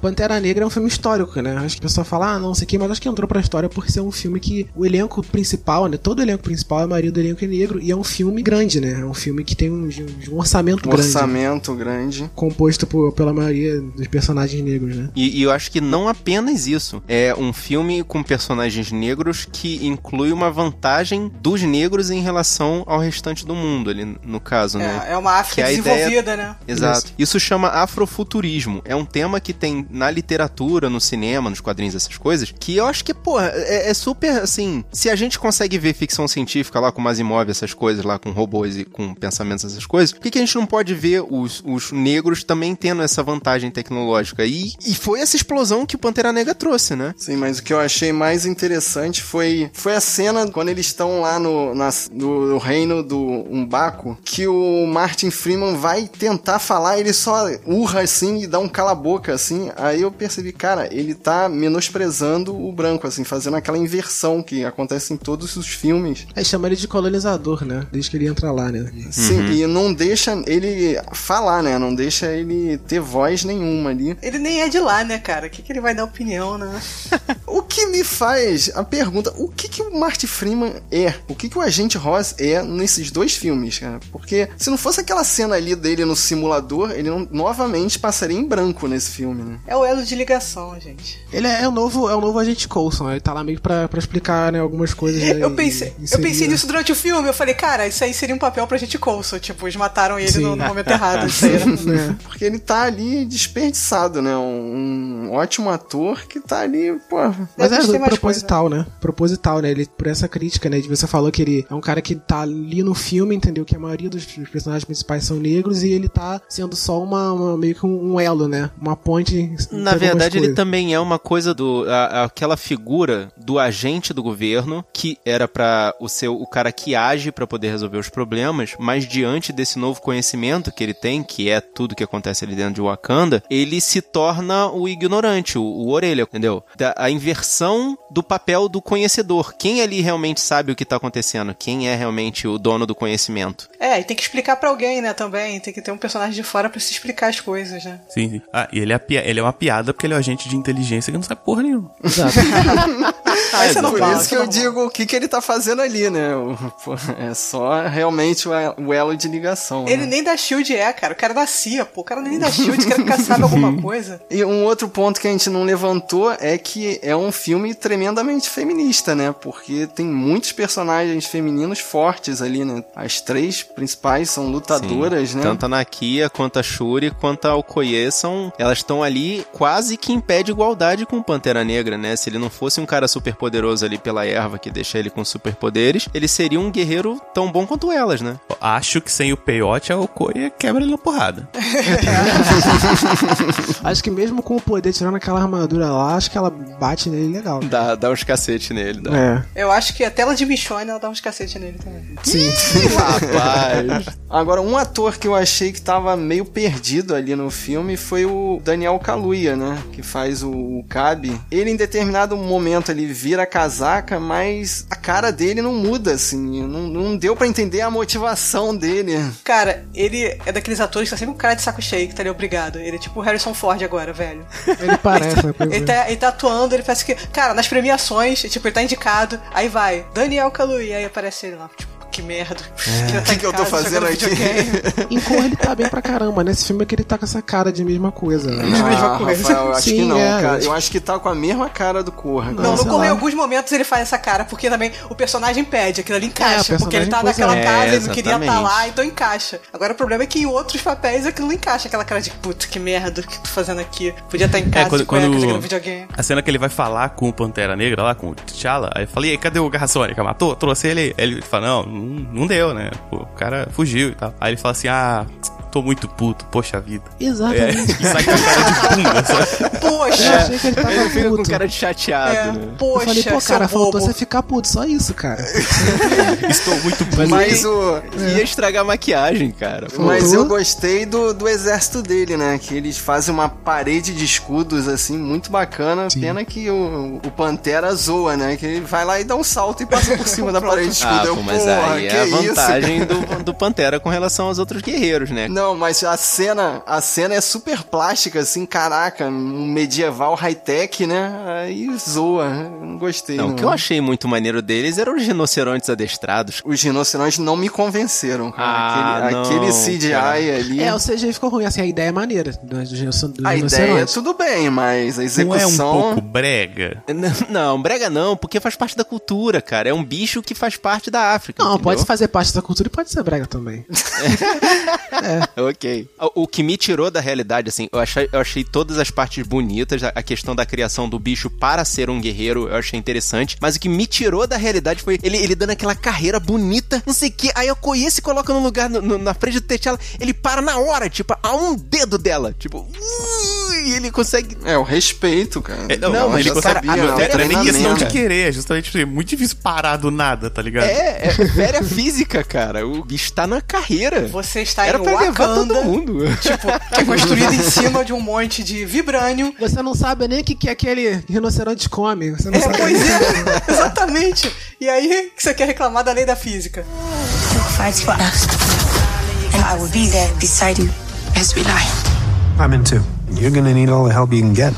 Pantera Negra é um filme histórico, né? Acho que o pessoal fala, ah, não sei o que, mas acho que entrou pra história por ser um filme que o elenco principal, né? Todo o elenco principal, a maioria do elenco é negro, e é um filme grande, né? É um filme que tem um, um orçamento Um grande. orçamento grande. Composto por, pela maioria dos personagens negros, né? E, e eu acho que não apenas isso. É um filme com personagens negros que inclui uma vantagem dos negros em relação ao restante do mundo, ali no caso, né? É, é uma África Que a desenvolvida, ideia- né? Exato. Isso chama afrofuturismo. É um tema que tem na literatura, no cinema, nos quadrinhos, essas coisas, que eu acho que, pô, é, é super, assim, se a gente consegue ver ficção científica lá com Asimov, essas coisas lá, com robôs e com pensamentos, essas coisas, por que, que a gente não pode ver os, os negros também tendo essa vantagem tecnológica? E, e foi essa explosão que o Pantera Negra trouxe, né? Sim, mas o que eu achei mais interessante foi, foi a cena quando eles estão lá no, na- no, no reino do Umbaco, que o Martin Freeman vai tentar falar, ele só urra assim e dá um cala-boca assim. Aí eu percebi, cara, ele tá menosprezando o branco, assim, fazendo aquela inversão que acontece em todos os filmes. Aí chama ele de colonizador, né? Desde que ele entra lá, né? Sim, e não deixa ele falar, né? Não deixa ele ter voz nenhuma ali. Ele nem é de lá, né, cara? O que, que ele vai dar opinião, né? O que me faz a pergunta, o que que o Marty Freeman é? O que que o Agente Ross é nesses dois filmes, cara? Porque se não fosse aquela cena ali dele no simulador, ele não- novamente passaria em branco nesse filme, né? É o elo de ligação, gente. Ele é, é o novo, é o novo agente Coulson, ele tá lá meio pra, pra explicar, né, algumas coisas. né, Eu pensei, e eu seria- pensei nisso durante o filme. Eu falei, cara, isso aí seria um papel pra gente Coulson. Tipo, eles mataram ele no, no momento errado. Isso aí era- É. Porque ele tá ali desperdiçado, né? Um, um ótimo ator que tá ali, pô, Mas é proposital, né? Proposital, né? Ele, por essa crítica, né? De você falou que ele é um cara que tá ali no filme, entendeu? Que a maioria dos personagens principais são negros e ele tá sendo só uma, uma- meio que um, um elo, né? Uma ponte. Na verdade, ele também é uma coisa do. a- aquela figura do agente do governo, que era pra o seu o cara que age pra poder resolver os problemas, mas diante desse novo conhecimento que ele tem, que é tudo que acontece ali dentro de Wakanda, ele se torna o ignorante, o, o orelha, entendeu? Da- a inversão do papel do conhecedor. Quem ali realmente sabe o que tá acontecendo? Quem é realmente o dono do conhecimento? É, e tem que explicar pra alguém, né, também. Tem que ter um personagem de fora pra se explicar as coisas, né? Sim, sim. Ah, e ele é, ele é uma piada porque ele é um agente de inteligência que não sabe porra nenhuma. Exato. Não Por isso que eu digo o que, que ele tá fazendo ali, né? É só realmente o elo de ligação. Ele né? nem da Shield é, cara. O cara é da CIA, pô. O cara nem da Shield, quer ficar sabe alguma coisa. E um outro ponto que a gente não levantou é que é um filme tremendamente feminista, né? Porque tem muitos personagens femininos fortes ali, né? As três principais são lutadoras, Sim. né? Tanto a Nakia, quanto a Shuri, quanto a Okoye são. Elas estão ali quase que em pé de igualdade com o Pantera Negra, né? Se ele não fosse um cara super poderoso ali pela erva que deixa ele com superpoderes, ele seria um guerreiro tão bom quanto elas, né? Acho que sem o peiote, a Okoye quebra ele na porrada. acho que mesmo com o poder tirando aquela armadura lá, acho que ela bate nele legal. Dá, dá uns cacete nele, dá. É. Eu acho que a tela de Michonne, ela dá uns cacete nele também. Sim. Rapaz. Agora, um ator que eu achei que tava meio perdido ali no filme foi o Daniel Kaluuya, né? Que faz o, o Cabe. Ele, em determinado momento, ele vira a casaca, mas a cara dele não muda, assim. Não, não deu pra entender a motivação dele. Cara, ele é daqueles atores que tá sempre com cara de saco cheio, que tá ali obrigado. Ele é tipo o Harrison Ford agora, velho. Ele parece, né? Pois Ele tá, ele tá atuando, ele parece que. Cara, nas premiações, tipo, ele tá indicado, aí vai, Daniel Kaluuya, aí aparece ele lá, tipo, que merda. O que, que eu tô fazendo aqui? Em cor ele tá bem pra caramba. Nesse filme é que ele tá com essa cara de mesma coisa. Né? mesma Ah, coisa. Rafael, eu acho Sim, que não, é, cara. eu acho que tá com a mesma cara do Corra. Não, no Corra, em alguns momentos ele faz essa cara, porque também o personagem pede, aquilo ali encaixa, É, porque ele tá naquela é. casa, É, ele não queria estar exatamente. lá, então encaixa. Agora o problema é que em outros papéis aquilo não encaixa, aquela cara de puta, que merda, o que tu fazendo aqui? Podia estar em casa É, quando- de cueca quando- jogando videogame. A cena que ele vai falar com o Pantera Negra lá, com o T'Challa, aí eu falei, e aí, cadê o Garra Sônica? Matou? Trouxe ele aí. Aí ele fala, não, não, deu, né? O cara fugiu e tal. Aí ele fala assim, ah, tô muito puto, poxa vida. É, Exatamente. e sai com a cara de? Eu Poxa! achei que ele tava Ele fica com puto. cara de chateado, É, né? Eu poxa, falei, pô, cara, faltou bobo. você ficar puto, só isso, cara. Estou muito puto. Mas o. Ia estragar a maquiagem, cara. Mas eu gostei do, do exército dele, né? Que eles fazem uma parede de escudos, assim, muito bacana. Pena que o, o Pantera zoa, né? Que ele vai lá e dá um salto e passa por cima da parede de escudo. Ah, Eu, pô, mas aí que é a isso, vantagem cara? do, do Pantera com relação aos outros guerreiros, né? Não, mas a cena, a cena é super plástica, assim, caraca, um medieval high-tech, né? Aí zoa, não gostei. Não, o que eu achei muito maneiro deles eram os rinocerontes adestrados. Os rinocerontes não me convenceram, cara. Ah, aquele, não, aquele CGI cara. ali. É, o CGI ficou ruim, assim, a ideia é maneira do, do, do a ideia é tudo bem, mas a Não é um execução. pouco brega? N- Não, brega não, porque faz parte da cultura, cara. É um bicho que faz parte da África. Não, entendeu? pode fazer parte da cultura e pode ser brega também. Ok. O, que me tirou da realidade, assim, eu achei, eu achei todas as partes bonitas, a, a questão da criação do bicho para ser um guerreiro, eu achei interessante, mas o que me tirou da realidade foi ele, ele dando aquela carreira bonita, não sei o que, aí a Okoye se coloca no lugar, no- no- na frente do T'Challa, ele para na hora, tipo, a um dedo dela, tipo, uh, e ele consegue... É, o respeito, cara. É, não, Não, mas ele ele cara, consegue. a não, é nem questão de querer, é justamente tipo, é muito difícil parar do nada, tá ligado? É, é velha física, cara, o bicho tá na carreira. Você está Era em pra levar todo Wakanda, mundo. tipo, que é construído em cima de um monte de vibrânio. Você não sabe nem o que, que aquele rinoceronte come. Você não É, sabe pois nem- é, exatamente. E aí que você quer reclamar da lei da física? Fight for us. And I will be there beside you as we lie. I'm in too. You're gonna need all the help you can get.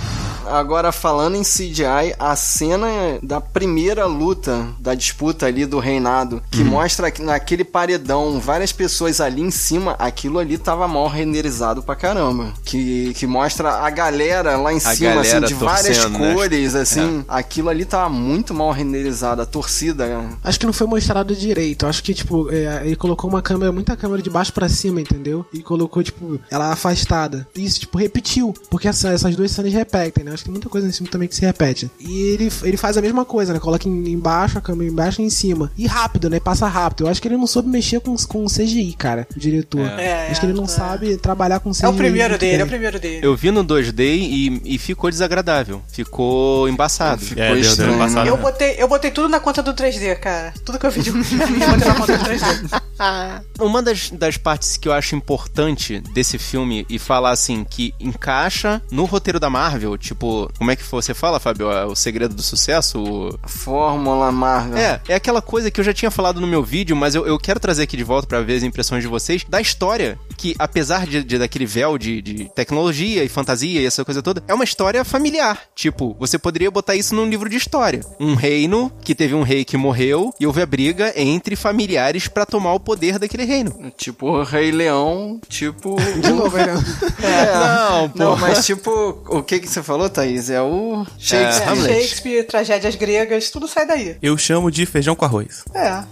Agora, falando em CGI, a cena da primeira luta da disputa ali do reinado, que mostra que naquele paredão várias pessoas ali em cima, aquilo ali tava mal renderizado pra caramba. Que, que mostra a galera lá em cima, assim, de várias né? cores, assim. Aquilo ali tava muito mal renderizado, a torcida. né? Acho que não foi mostrado direito. Acho que, tipo, é, ele colocou uma câmera, muita câmera de baixo pra cima, entendeu? E colocou, tipo, ela afastada. Isso, tipo, repetiu. Porque essa- essas duas cenas repetem, né? Acho que tem muita coisa nesse filme também que se repete. E ele, ele faz a mesma coisa, né? Coloca em- embaixo, a câmera embaixo e em cima. E rápido, né? Passa rápido. Eu acho que ele não soube mexer com, com CGI, cara, o diretor. É, acho que ele não é. sabe trabalhar com CGI. É o primeiro dele, é bem. o primeiro dele. Eu vi no 2D e, e ficou desagradável. Ficou embaçado. Ficou É, deu- deu estranho, embaçado. Eu botei, eu botei tudo na conta do 3D, cara. Tudo que eu vi de eu botei na conta do 3D. Uma das, das partes que eu acho importante desse filme e falar assim, que encaixa no roteiro da Marvel, tipo, como é que você fala, Fábio? É O segredo do sucesso? O- Fórmula Marvel. É, é aquela coisa que eu já tinha falado no meu vídeo, mas eu, eu quero trazer aqui de volta pra ver as impressões de vocês da história, que apesar de, de- daquele véu de, de tecnologia e fantasia e essa coisa toda, é uma história familiar. Tipo, você poderia botar isso num livro de história. Um reino que teve um rei que morreu e houve a briga entre familiares pra tomar o poder daquele reino. Tipo o Rei Leão, tipo. De novo, né? É. Não, pô. Não, mas tipo, o que que você falou, Thaís? É o Shakespeare. É. Shakespeare, tragédias gregas, tudo sai daí. Eu chamo de feijão com arroz. É.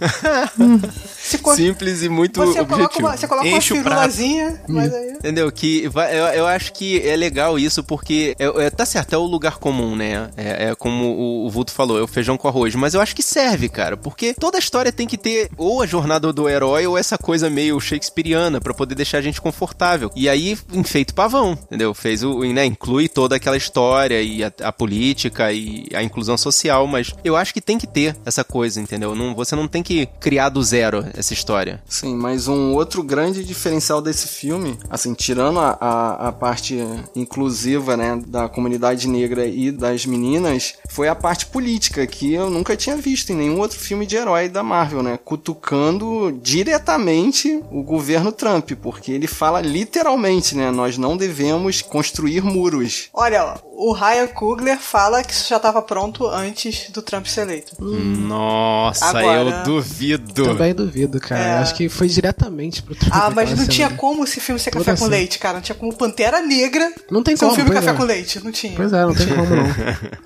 Simples e muito você coloca objetivo. uma, você coloca Enche uma prato. firulazinha, mas aí... Entendeu? Que vai- eu, eu acho que é legal isso porque é, é- tá certo, é o lugar comum, né? É, é como o, o Vulto falou, é o feijão com arroz. Mas eu acho que serve, cara, porque toda história tem que ter ou a jornada do herói ou essa coisa meio shakespeariana pra poder deixar a gente confortável. E aí, enfeito pavão, entendeu? Fez o, né? Inclui toda aquela história e a, a política e a inclusão social, mas eu acho que tem que ter essa coisa, entendeu? Não, você não tem que criar do zero essa história. Sim, mas um outro grande diferencial desse filme, assim, tirando a, a, a parte inclusiva, né, da comunidade negra e das meninas, foi a parte política, que eu nunca tinha visto em nenhum outro filme de herói da Marvel, né, cutucando diretamente o governo Trump, porque ele fala literalmente, né, nós não devemos construir muros. Olha, o Ryan Coogler fala que isso já estava pronto antes do Trump ser eleito. Nossa, Agora- eu duvido. Também duvido, cara. É. Acho que foi diretamente pro Trump. Ah, mas aquela não cena tinha como esse filme ser Toda café com cena. leite, cara. Não tinha como Pantera Negra Não tem ser um como, filme pois café é. com leite. Não tinha. Pois é, não tem como não.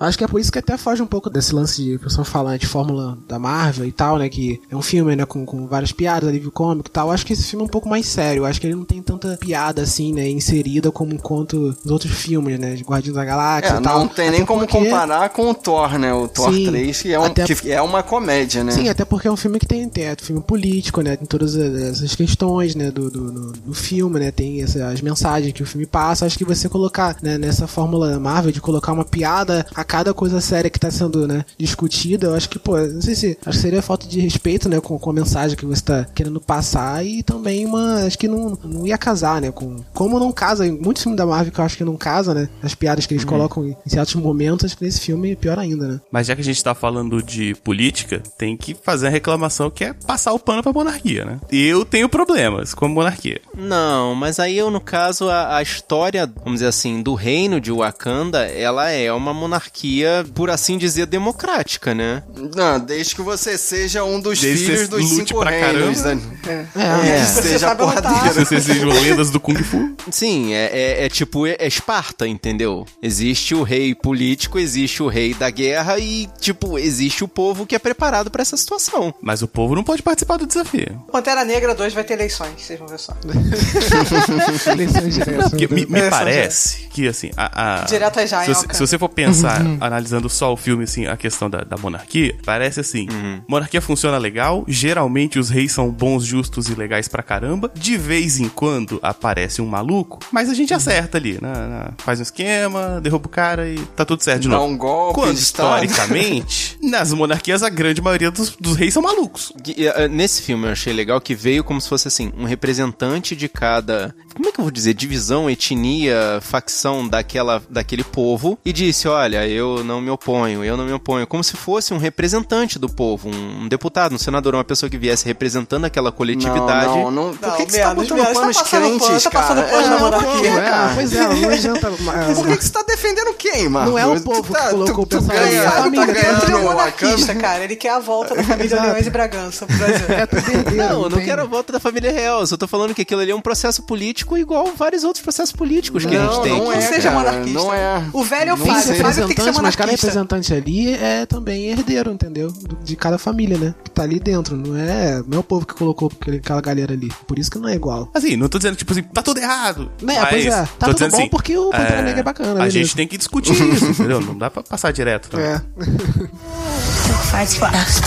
Acho que é por isso que até foge um pouco desse lance de pessoa falar de fórmula da Marvel e tal, né? Que é um filme, né, com, com várias piadas, alívio cômico e tal. Acho que esse filme é um pouco mais sério. Acho que ele não tem tanta piada assim, né, inserida como quanto os outros filmes, né? De Guardiões da Galáxia É, e tal. não tem Até nem como porque- comparar com o Thor, né, o Thor Sim, 3, que é, um, até- que é uma comédia, né. Sim, até porque é um filme que tem, tem é um filme político, né? Tem todas essas questões, né? Do, do, do- do filme, né? Tem essa- as mensagens que o filme passa. Acho que você colocar, né, nessa fórmula Marvel de colocar uma piada a cada coisa séria que tá sendo, né, discutida, eu acho que, pô, não sei se. Acho que seria falta de respeito, né? Com, com a mensagem que você tá querendo passar e também uma. Acho que não, não ia casar, né? Com, como não casa, em muitos filmes da Marvel que eu acho que não casa, né? As piadas que eles colocam em, certos momentos, acho que nesse filme é pior ainda, né? Mas já que a gente tá falando de política, tem que fazer a reclamação que é passar o pano pra monarquia, né? Eu tenho problemas com a monarquia. Não, mas aí eu, no caso, a, a história, vamos dizer assim, do reino de Wakanda, ela é uma monarquia, por assim dizer, democrática, né? Não, desde que você seja um dos Desde filhos dos lute cinco pra reinos, caramba. né? É, É, Você seja porradeiro. Vocês sejam lendas do Kung Fu. Sim, é, é- é tipo é Esparta, entendeu? Existe o rei político, existe o rei da guerra e, tipo, existe o povo que é preparado pra essa situação. Mas o povo não pode participar do desafio. Pantera Negra 2 vai ter eleições, vocês vão ver só. eleições diretas. Porque me, me parece que, assim, a, a- Diretas já, se, você, se você for pensar, analisando só o filme, assim, a questão da, da monarquia, parece assim, monarquia funciona legal, geralmente os reis são bons, justos e legais pra caramba, de vez em quando aparece um maluco, mas a gente acerta ali, né, né, faz um esquema, derruba o cara e tá tudo certo de Dá novo. um golpe Quando, historicamente, nas monarquias a grande maioria dos, dos reis são malucos. E, eh, Nesse filme eu achei legal que veio como se fosse assim, um representante de cada. Como é que eu vou dizer? Divisão, etnia, facção daquela, daquele povo e disse: Olha, eu não me oponho, eu não me oponho. Como se fosse um representante do povo, um, um deputado, um senador, uma pessoa que viesse representando aquela coletividade. Não, não, não. Por Não, que, que você tá botando panos Tá crentes, pano, tá cara? passando pano na É, monarquia. É, cara. pois é, não adianta. Por que, que você tá defendendo quem, Marcos? Não é o Tu povo que tá- colocou tu, o pessoal ganha, aí, a tu família, tá tá ganhando Ele é monarquista, cara. Ele quer a volta da família. Leões e Bragança pro Brasil. É, Não, eu não quero a volta da família real. Eu só tô falando que aquilo ali é um processo político igual vários outros processos políticos que a gente Não, tem. não é, seja cara, monarquista. não é. O velho é o Não Fábio. O Fábio tem que ser representante, mas cada monarquista. representante ali é também herdeiro, entendeu? De cada família, né? Que tá ali dentro. Não é, não é o povo que colocou aquela galera ali. Por isso que não é igual. Assim, não tô dizendo, tipo assim, tá tudo errado. Né, pois é. Tá tudo bom assim, porque o Pantera Negra é bacana, A beleza. Gente tem que discutir isso, entendeu? Não dá pra passar direto. Não. É. You'll fight for us.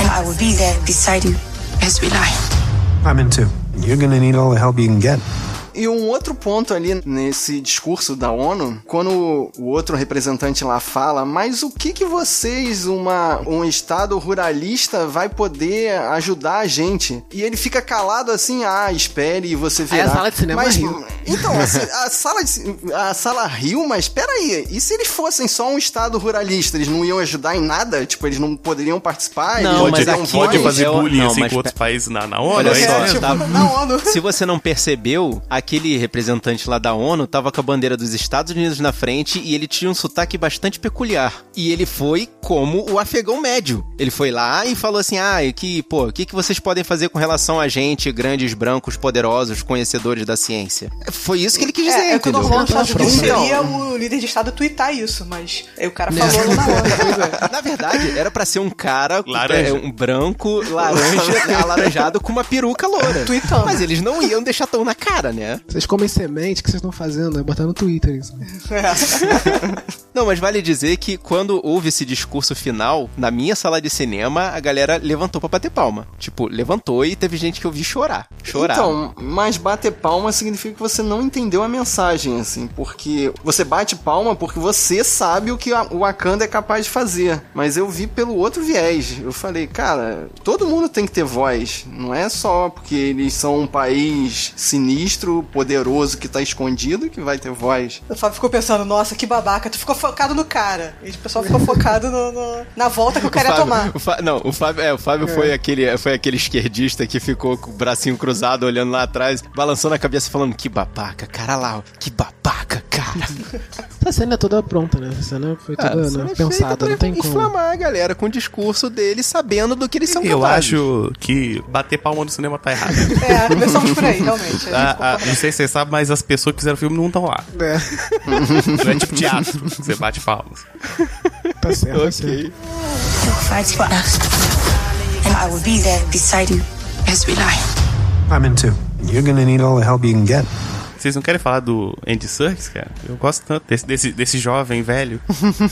And I will be there beside you as we lie. I'm in too. You're gonna need all the help you can get. E um outro ponto ali nesse discurso da ONU, quando o outro representante lá fala, mas o que que vocês, uma, um estado ruralista, vai poder ajudar a gente? E ele fica calado assim, ah, espere e você verá. Aí a sala de cinema mas, riu. Então, assim, a sala, de, a sala riu, mas peraí, e se eles fossem só um estado ruralista, eles não iam ajudar em nada? Tipo, eles não poderiam participar? Não, eles mas aqui? Pode fazer É bullying não, assim com outros países na, na ONU, Olha é só, mesmo? tá- Na ONU. Se você não percebeu, aquele representante lá da ONU tava com a bandeira dos Estados Unidos na frente e ele tinha um sotaque bastante peculiar. E ele foi como o afegão médio. Ele foi lá e falou assim: ah, e que, pô, o que, que vocês podem fazer com relação a gente, grandes, brancos, poderosos, conhecedores da ciência? Foi isso que ele quis dizer, É, é que o entendeu? normal nos Estados Unidos Então. seria o líder de estado tweetar isso, mas aí o cara falou lá na ONU. Na verdade, era pra ser um cara Laranja. é, um branco, laranja, alaranjado com uma peruca loura. Tweetando. Mas eles não iam deixar tão na cara, né? Vocês comem semente, o que vocês estão fazendo? É botar no Twitter isso. Não, mas vale dizer que quando houve esse discurso final, na minha sala de cinema, a galera levantou pra bater palma. Tipo, levantou e teve gente que eu vi chorar. Chorar. Então, mas bater palma significa que você não entendeu a mensagem, assim, porque você bate palma porque você sabe o que o Wakanda é capaz de fazer. Mas eu vi pelo outro viés. Eu falei, cara, todo mundo tem que ter voz. Não é só porque eles são um país sinistro, poderoso, que tá escondido que vai ter voz. O Fábio ficou pensando, nossa, que babaca, tu ficou focado no cara. E o pessoal ficou focado no, no- na volta que o cara ia Fábio- tomar. o Fá- não, o Fábio, é, o Fábio foi, aquele, foi aquele esquerdista que ficou com o bracinho cruzado, olhando lá atrás, balançando a cabeça, falando: Que babaca, cara lá, que babaca, cara. Essa cena é toda pronta, né? Essa cena foi toda Ah, né, isso é pensada, não tem como. inflamar a galera com o discurso dele, sabendo do que eles são Eu capazes. acho que bater palma no cinema tá errado. É, começamos por aí, realmente. A Ah, ah, concorda. não sei se você sabe, mas as pessoas que fizeram o filme não estão lá. É, Não é tipo teatro, você bate palmas. tá certo, tá. Ok. Fight for us. And I will be there beside you as we lie. I'm in too. You're gonna need all the help you can get. Vocês não querem falar do Andy Serkis, cara? Eu gosto tanto desse, desse, desse jovem velho.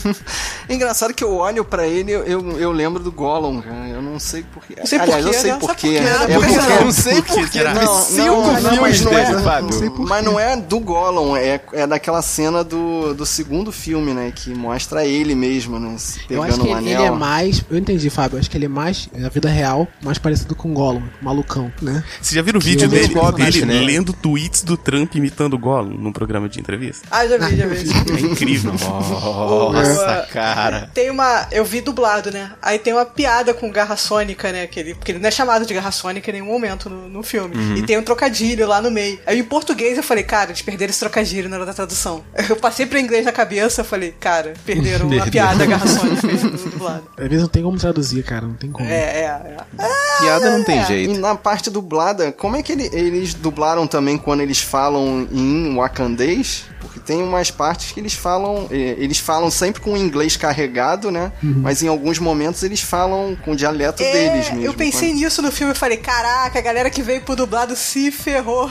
Engraçado que eu olho pra ele, eu, eu, eu lembro do Gollum, cara. Eu não sei porquê. Não sei Aliás, porquê, eu sei né? Porquê. por quê, né? É Porque Eu não sei porquê, Não, cinco não, não, filmes mas não dele, é, Fábio. Mas não é do Gollum, é, é daquela cena do, do segundo filme, né? Que mostra ele mesmo, né? se Eu Pegando acho que um ele, é mais. Eu entendi, Fábio. Eu acho que ele é mais, na vida real, mais parecido com o Gollum, malucão, né? Vocês já viram o vídeo eu dele, dele né? lendo tweets do Trump imitando o Gollum num programa de entrevista? Ah, já vi, já vi. É incrível. Nossa, cara. Tem uma. Eu vi dublado, né? Aí tem uma piada com garra sônica, né? Que ele, porque ele não é chamado de garra sônica em nenhum momento no, no filme. Uhum. E tem um trocadilho lá no meio. Aí em português eu falei, cara, eles perderam esse trocadilho na hora da tradução. Eu passei pra inglês na cabeça eu falei, cara, perderam a piada garra sônica no dublado. Às vezes não tem como traduzir, cara. Não tem como. É, é, é. Piada não tem É, jeito. E na parte dublada, como é que ele- eles dublaram também quando eles falam em wakandês? Porque tem umas partes que eles falam, eh, eles falam sempre com o inglês carregado, né? Mas em alguns momentos eles falam com o dialeto É, deles mesmo. eu pensei nisso no filme e falei, caraca, a galera que veio pro dublado se ferrou.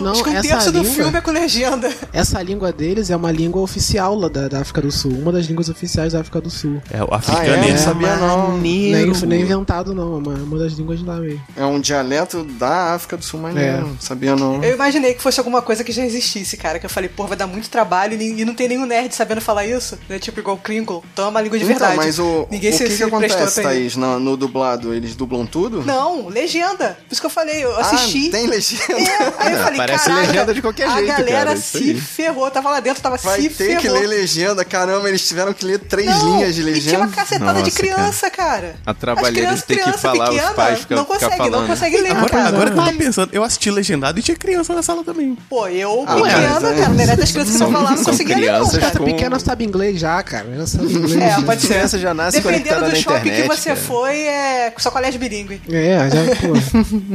Não, Acho que um essa terço do língua- filme é com legenda. Essa língua deles é uma língua oficial lá da, da África do Sul. Uma das línguas oficiais da África do Sul. É, o Ah, africano é? ele Não sabia não. Nem, nem inventado, não. É uma, uma das línguas de lá mesmo. É um dialeto da África do Sul, mas É. não sabia não. Eu imaginei que fosse alguma coisa que já existisse, cara. Que eu falei, pô, vai dar muito trabalho e não tem nenhum nerd sabendo falar isso, né? Tipo igual o Kringle. Então é uma língua de verdade. Então, mas o, Ninguém o se, que, se que acontece. Thaís, no, no dublado? Eles dublam tudo? Não, legenda. Por isso que eu falei, eu assisti. Ah, tem legenda? É, aí eu falei, parece caraca, legenda de qualquer a jeito, galera cara, se ferrou. Tava lá dentro, tava Vai se ter que ferrou. ler legenda. Caramba, eles tiveram que ler três Não, linhas de E tinha legenda. uma cacetada de Nossa, criança, cara. A trabalheira de ter que criança falar, os pequena pais ficam- não consegue, não falando. consegue ler, Agora, cara. agora que eu tô pensando, eu assisti legendado e tinha criança na sala também. Pô, eu, Ah, pequena, mas é- cara, das crianças que São- eu falava não conseguia ler, não, com- pequena sabe inglês já, cara. Ela sabe inglês. É, já. pode ser. criança já nasce Dependendo do shopping internet, que você cara. foi, é só colégio bilíngue. É, já, pô.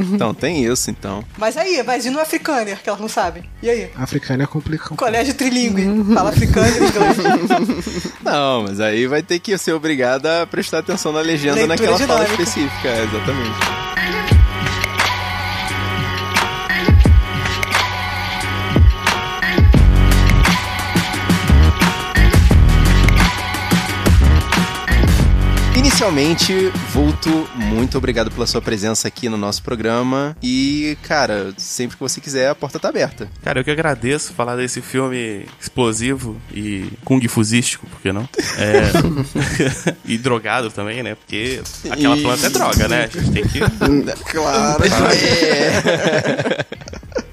Então, tem isso, então. Mas aí, mas e no africâner, que elas não sabem? E aí? Africano é complicado. Colégio trilingue. Fala africâner e inglês. Não, mas aí vai ter que ser obrigada a prestar atenção na legenda Leitura naquela fala específica, é, exatamente. Inicialmente, Vulto, muito obrigado pela sua presença aqui no nosso programa. E, cara, sempre que você quiser, a porta tá aberta. Cara, eu que agradeço falar desse filme explosivo e kung fusístico, por que não? É... e drogado também, né? Porque aquela planta é droga, né? A gente tem que. Claro. É.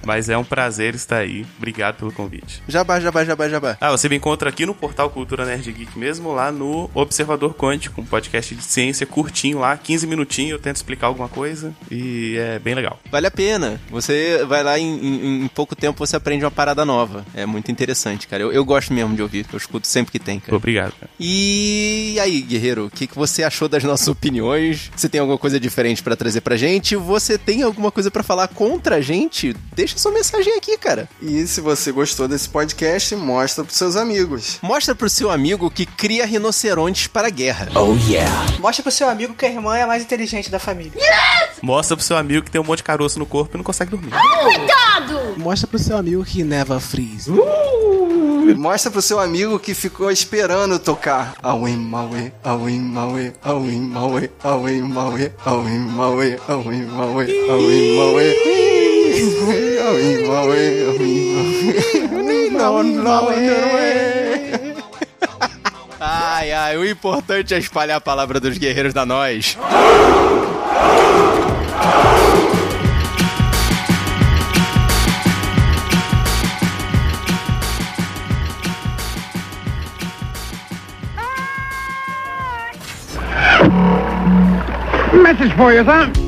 Mas é um prazer estar aí. Obrigado pelo convite. Jabá, jabá, jabá, jabá. Ah, você me encontra aqui no portal Cultura Nerd Geek mesmo, lá no Observador Quântico, um podcast de ciência curtinho lá, 15 minutinhos, eu tento explicar alguma coisa e é bem legal. Vale a pena. Você vai lá em, em- em pouco tempo você aprende uma parada nova. É muito interessante, cara. Eu, eu gosto mesmo de ouvir. Eu escuto sempre que tem, cara. Obrigado, cara. E aí, guerreiro, o que, que você achou das nossas opiniões? Você tem alguma coisa diferente pra trazer pra gente? Você tem alguma coisa pra falar contra a gente? Deixa sua mensagem aqui, cara. E se você gostou desse podcast, mostra pros seus amigos. Mostra pro seu amigo que cria rinocerontes para a guerra. Mostra pro seu amigo que a irmã é a mais inteligente da família. Mostra pro seu amigo que tem um monte de caroço no corpo e não consegue dormir. Mostra pro seu amigo que never freeze. Mostra pro seu amigo que ficou esperando tocar. Awin Maui, Awin Maui, Awin Maui, Awin Maui, Awin Maui, Awin Maui, Awin Maui. Ai, ai, o importante é espalhar a palavra dos guerreiros da nós. Message for you, son.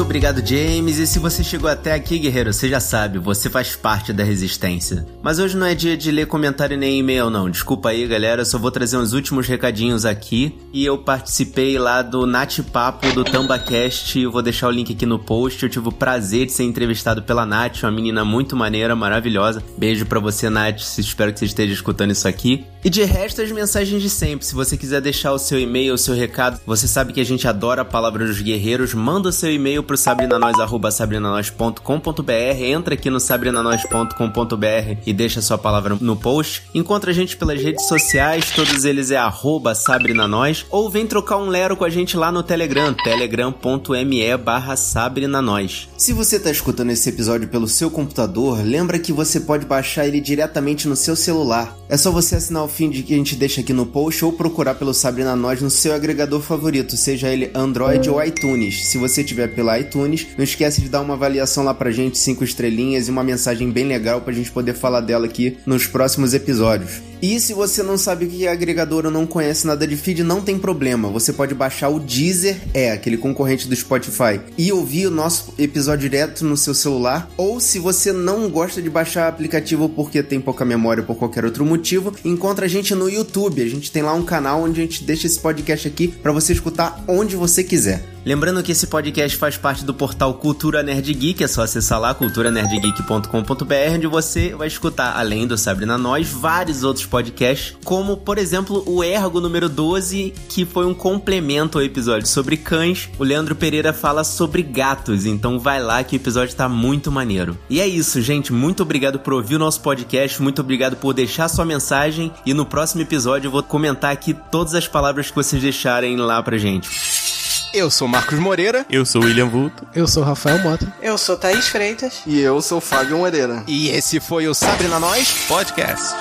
Muito obrigado, James. E se você chegou até aqui, guerreiro, você já sabe, você faz parte da resistência. Mas hoje não é dia de ler comentário nem e-mail, não. Desculpa aí, galera. Eu só vou trazer uns últimos recadinhos aqui. E eu participei lá do Nat Papo do TambaCast. Eu vou deixar o link aqui no post. Eu tive o prazer de ser entrevistado pela Nath, uma menina muito maneira, maravilhosa. Beijo pra você, Nath. Espero que você esteja escutando isso aqui. E de resto, as mensagens de sempre. Se você quiser deixar o seu e-mail, o seu recado, você sabe que a gente adora a palavra dos guerreiros. Manda o seu e-mail pro sabrinanois.sabrinanois.com.br. Entra aqui no sabrinanois.com.br e deixa sua palavra no post. Encontra a gente pelas redes sociais, todos eles é arroba sabrinanois. Ou vem trocar um lero com a gente lá no Telegram, telegram.me barra sabrinanois. Se você tá escutando esse episódio pelo seu computador, lembra que você pode baixar ele diretamente no seu celular. É só você assinar o feed que a gente deixa aqui no post ou procurar pelo Sabrina Nós no seu agregador favorito, seja ele Android ou iTunes. Se você tiver pela iTunes, não esquece de dar uma avaliação lá pra gente, cinco estrelinhas e uma mensagem bem legal pra gente poder falar dela aqui nos próximos episódios. E se você não sabe o que é agregador ou não conhece nada de feed, não tem problema. Você pode baixar o Deezer, é aquele concorrente do Spotify, e ouvir o nosso episódio direto no seu celular. Ou se você não gosta de baixar aplicativo porque tem pouca memória ou por qualquer outro motivo, encontra a gente no YouTube. A gente tem lá um canal onde a gente deixa esse podcast aqui para você escutar onde você quiser. Lembrando que esse podcast faz parte do portal Cultura Nerd Geek, é só acessar lá culturanerdgeek.com.br, onde você vai escutar, além do Sabrina Nós, vários outros podcasts, como, por exemplo, o Ergo número 12, que foi um complemento ao episódio sobre cães. O Leandro Pereira fala sobre gatos, então vai lá que o episódio tá muito maneiro. E é isso, gente, muito obrigado por ouvir o nosso podcast, muito obrigado por deixar sua mensagem, e no próximo episódio eu vou comentar aqui todas as palavras que vocês deixarem lá pra gente. Eu sou Marcos Moreira. Eu sou o William Vulto. Eu sou o Rafael Mota. Eu sou Thaís Freitas. E eu sou o Fábio Moreira. E esse foi o Sabrina Nós. Podcast.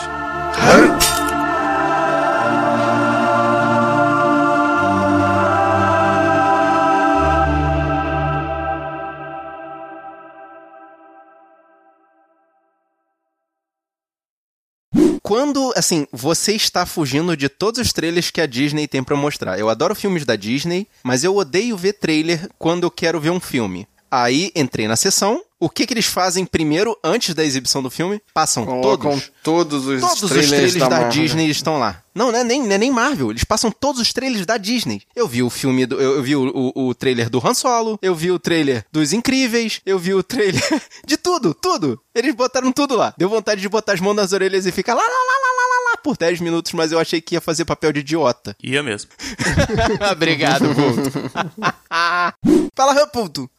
Quando, assim, você está fugindo de todos os trailers que a Disney tem pra mostrar. Eu adoro filmes da Disney, mas eu odeio ver trailer quando eu quero ver um filme. Aí entrei na sessão. O que que eles fazem primeiro, antes da exibição do filme? Passam Colocam todos. todos os Todos os trailers, trailers da, Marvel. Disney estão lá. Não, não é, nem, não é nem Marvel. Eles passam todos os trailers da Disney. Eu vi o filme do. Eu, eu vi o, o, o trailer do Han Solo. Eu vi o trailer dos Incríveis. Eu vi o trailer. de tudo, tudo. Eles botaram tudo lá. Deu vontade de botar as mãos nas orelhas e ficar lá, lá, lá por 10 minutos, mas eu achei que ia fazer papel de idiota. Ia mesmo. Obrigado, Vulto. Fala, Raputo.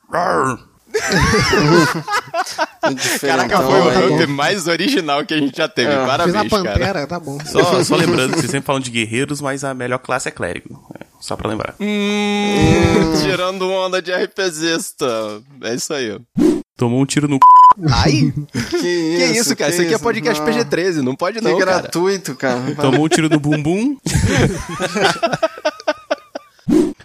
Caraca, foi o Hump mais original que a gente já teve. É. Parabéns, Fiz a pantera, cara. tá bom. Só, só lembrando vocês sempre falam de guerreiros, mas a melhor classe é clérigo. É, só pra lembrar. Hum, tirando onda de RPGista. É isso aí. Tomou um tiro no c... Ai! Que Que isso, cara? Isso aqui é podcast Não. PG-13, não pode Que não, cara. gratuito, cara. Tomou um tiro no bumbum.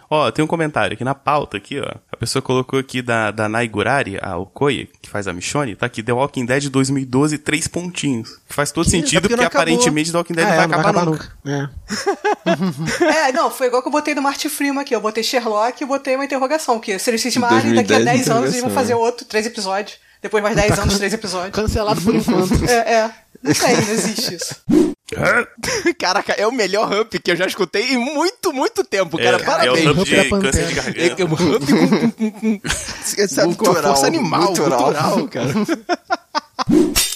Ó, tem um comentário aqui na pauta aqui, ó. A pessoa colocou aqui da, da Naigurari, a Okoye, que faz a Michonne, tá aqui, The Walking Dead 2012, três pontinhos. Que faz todo sentido, porque porque, não acabou. aparentemente The Walking Dead Ah, não é, vai não vai acabar, nunca. nunca. É. É, não, foi igual que eu botei no Martin Freeman aqui. Eu botei Sherlock e botei uma interrogação. Que se eles cismarem, daqui a 2010 10 anos eles vão fazer outro, três episódios. Depois mais 10 anos, três episódios. Cancelado por enquanto. É, é. Não tem, não existe isso. Caraca, é o melhor Hump que eu já escutei em muito, muito tempo, cara. é, Parabéns. é o Hump de Pantera. câncer de É, garganta. é um Hump com, com, com, com, sabe, com a Gutural, força animal, gutural. cultural, cara.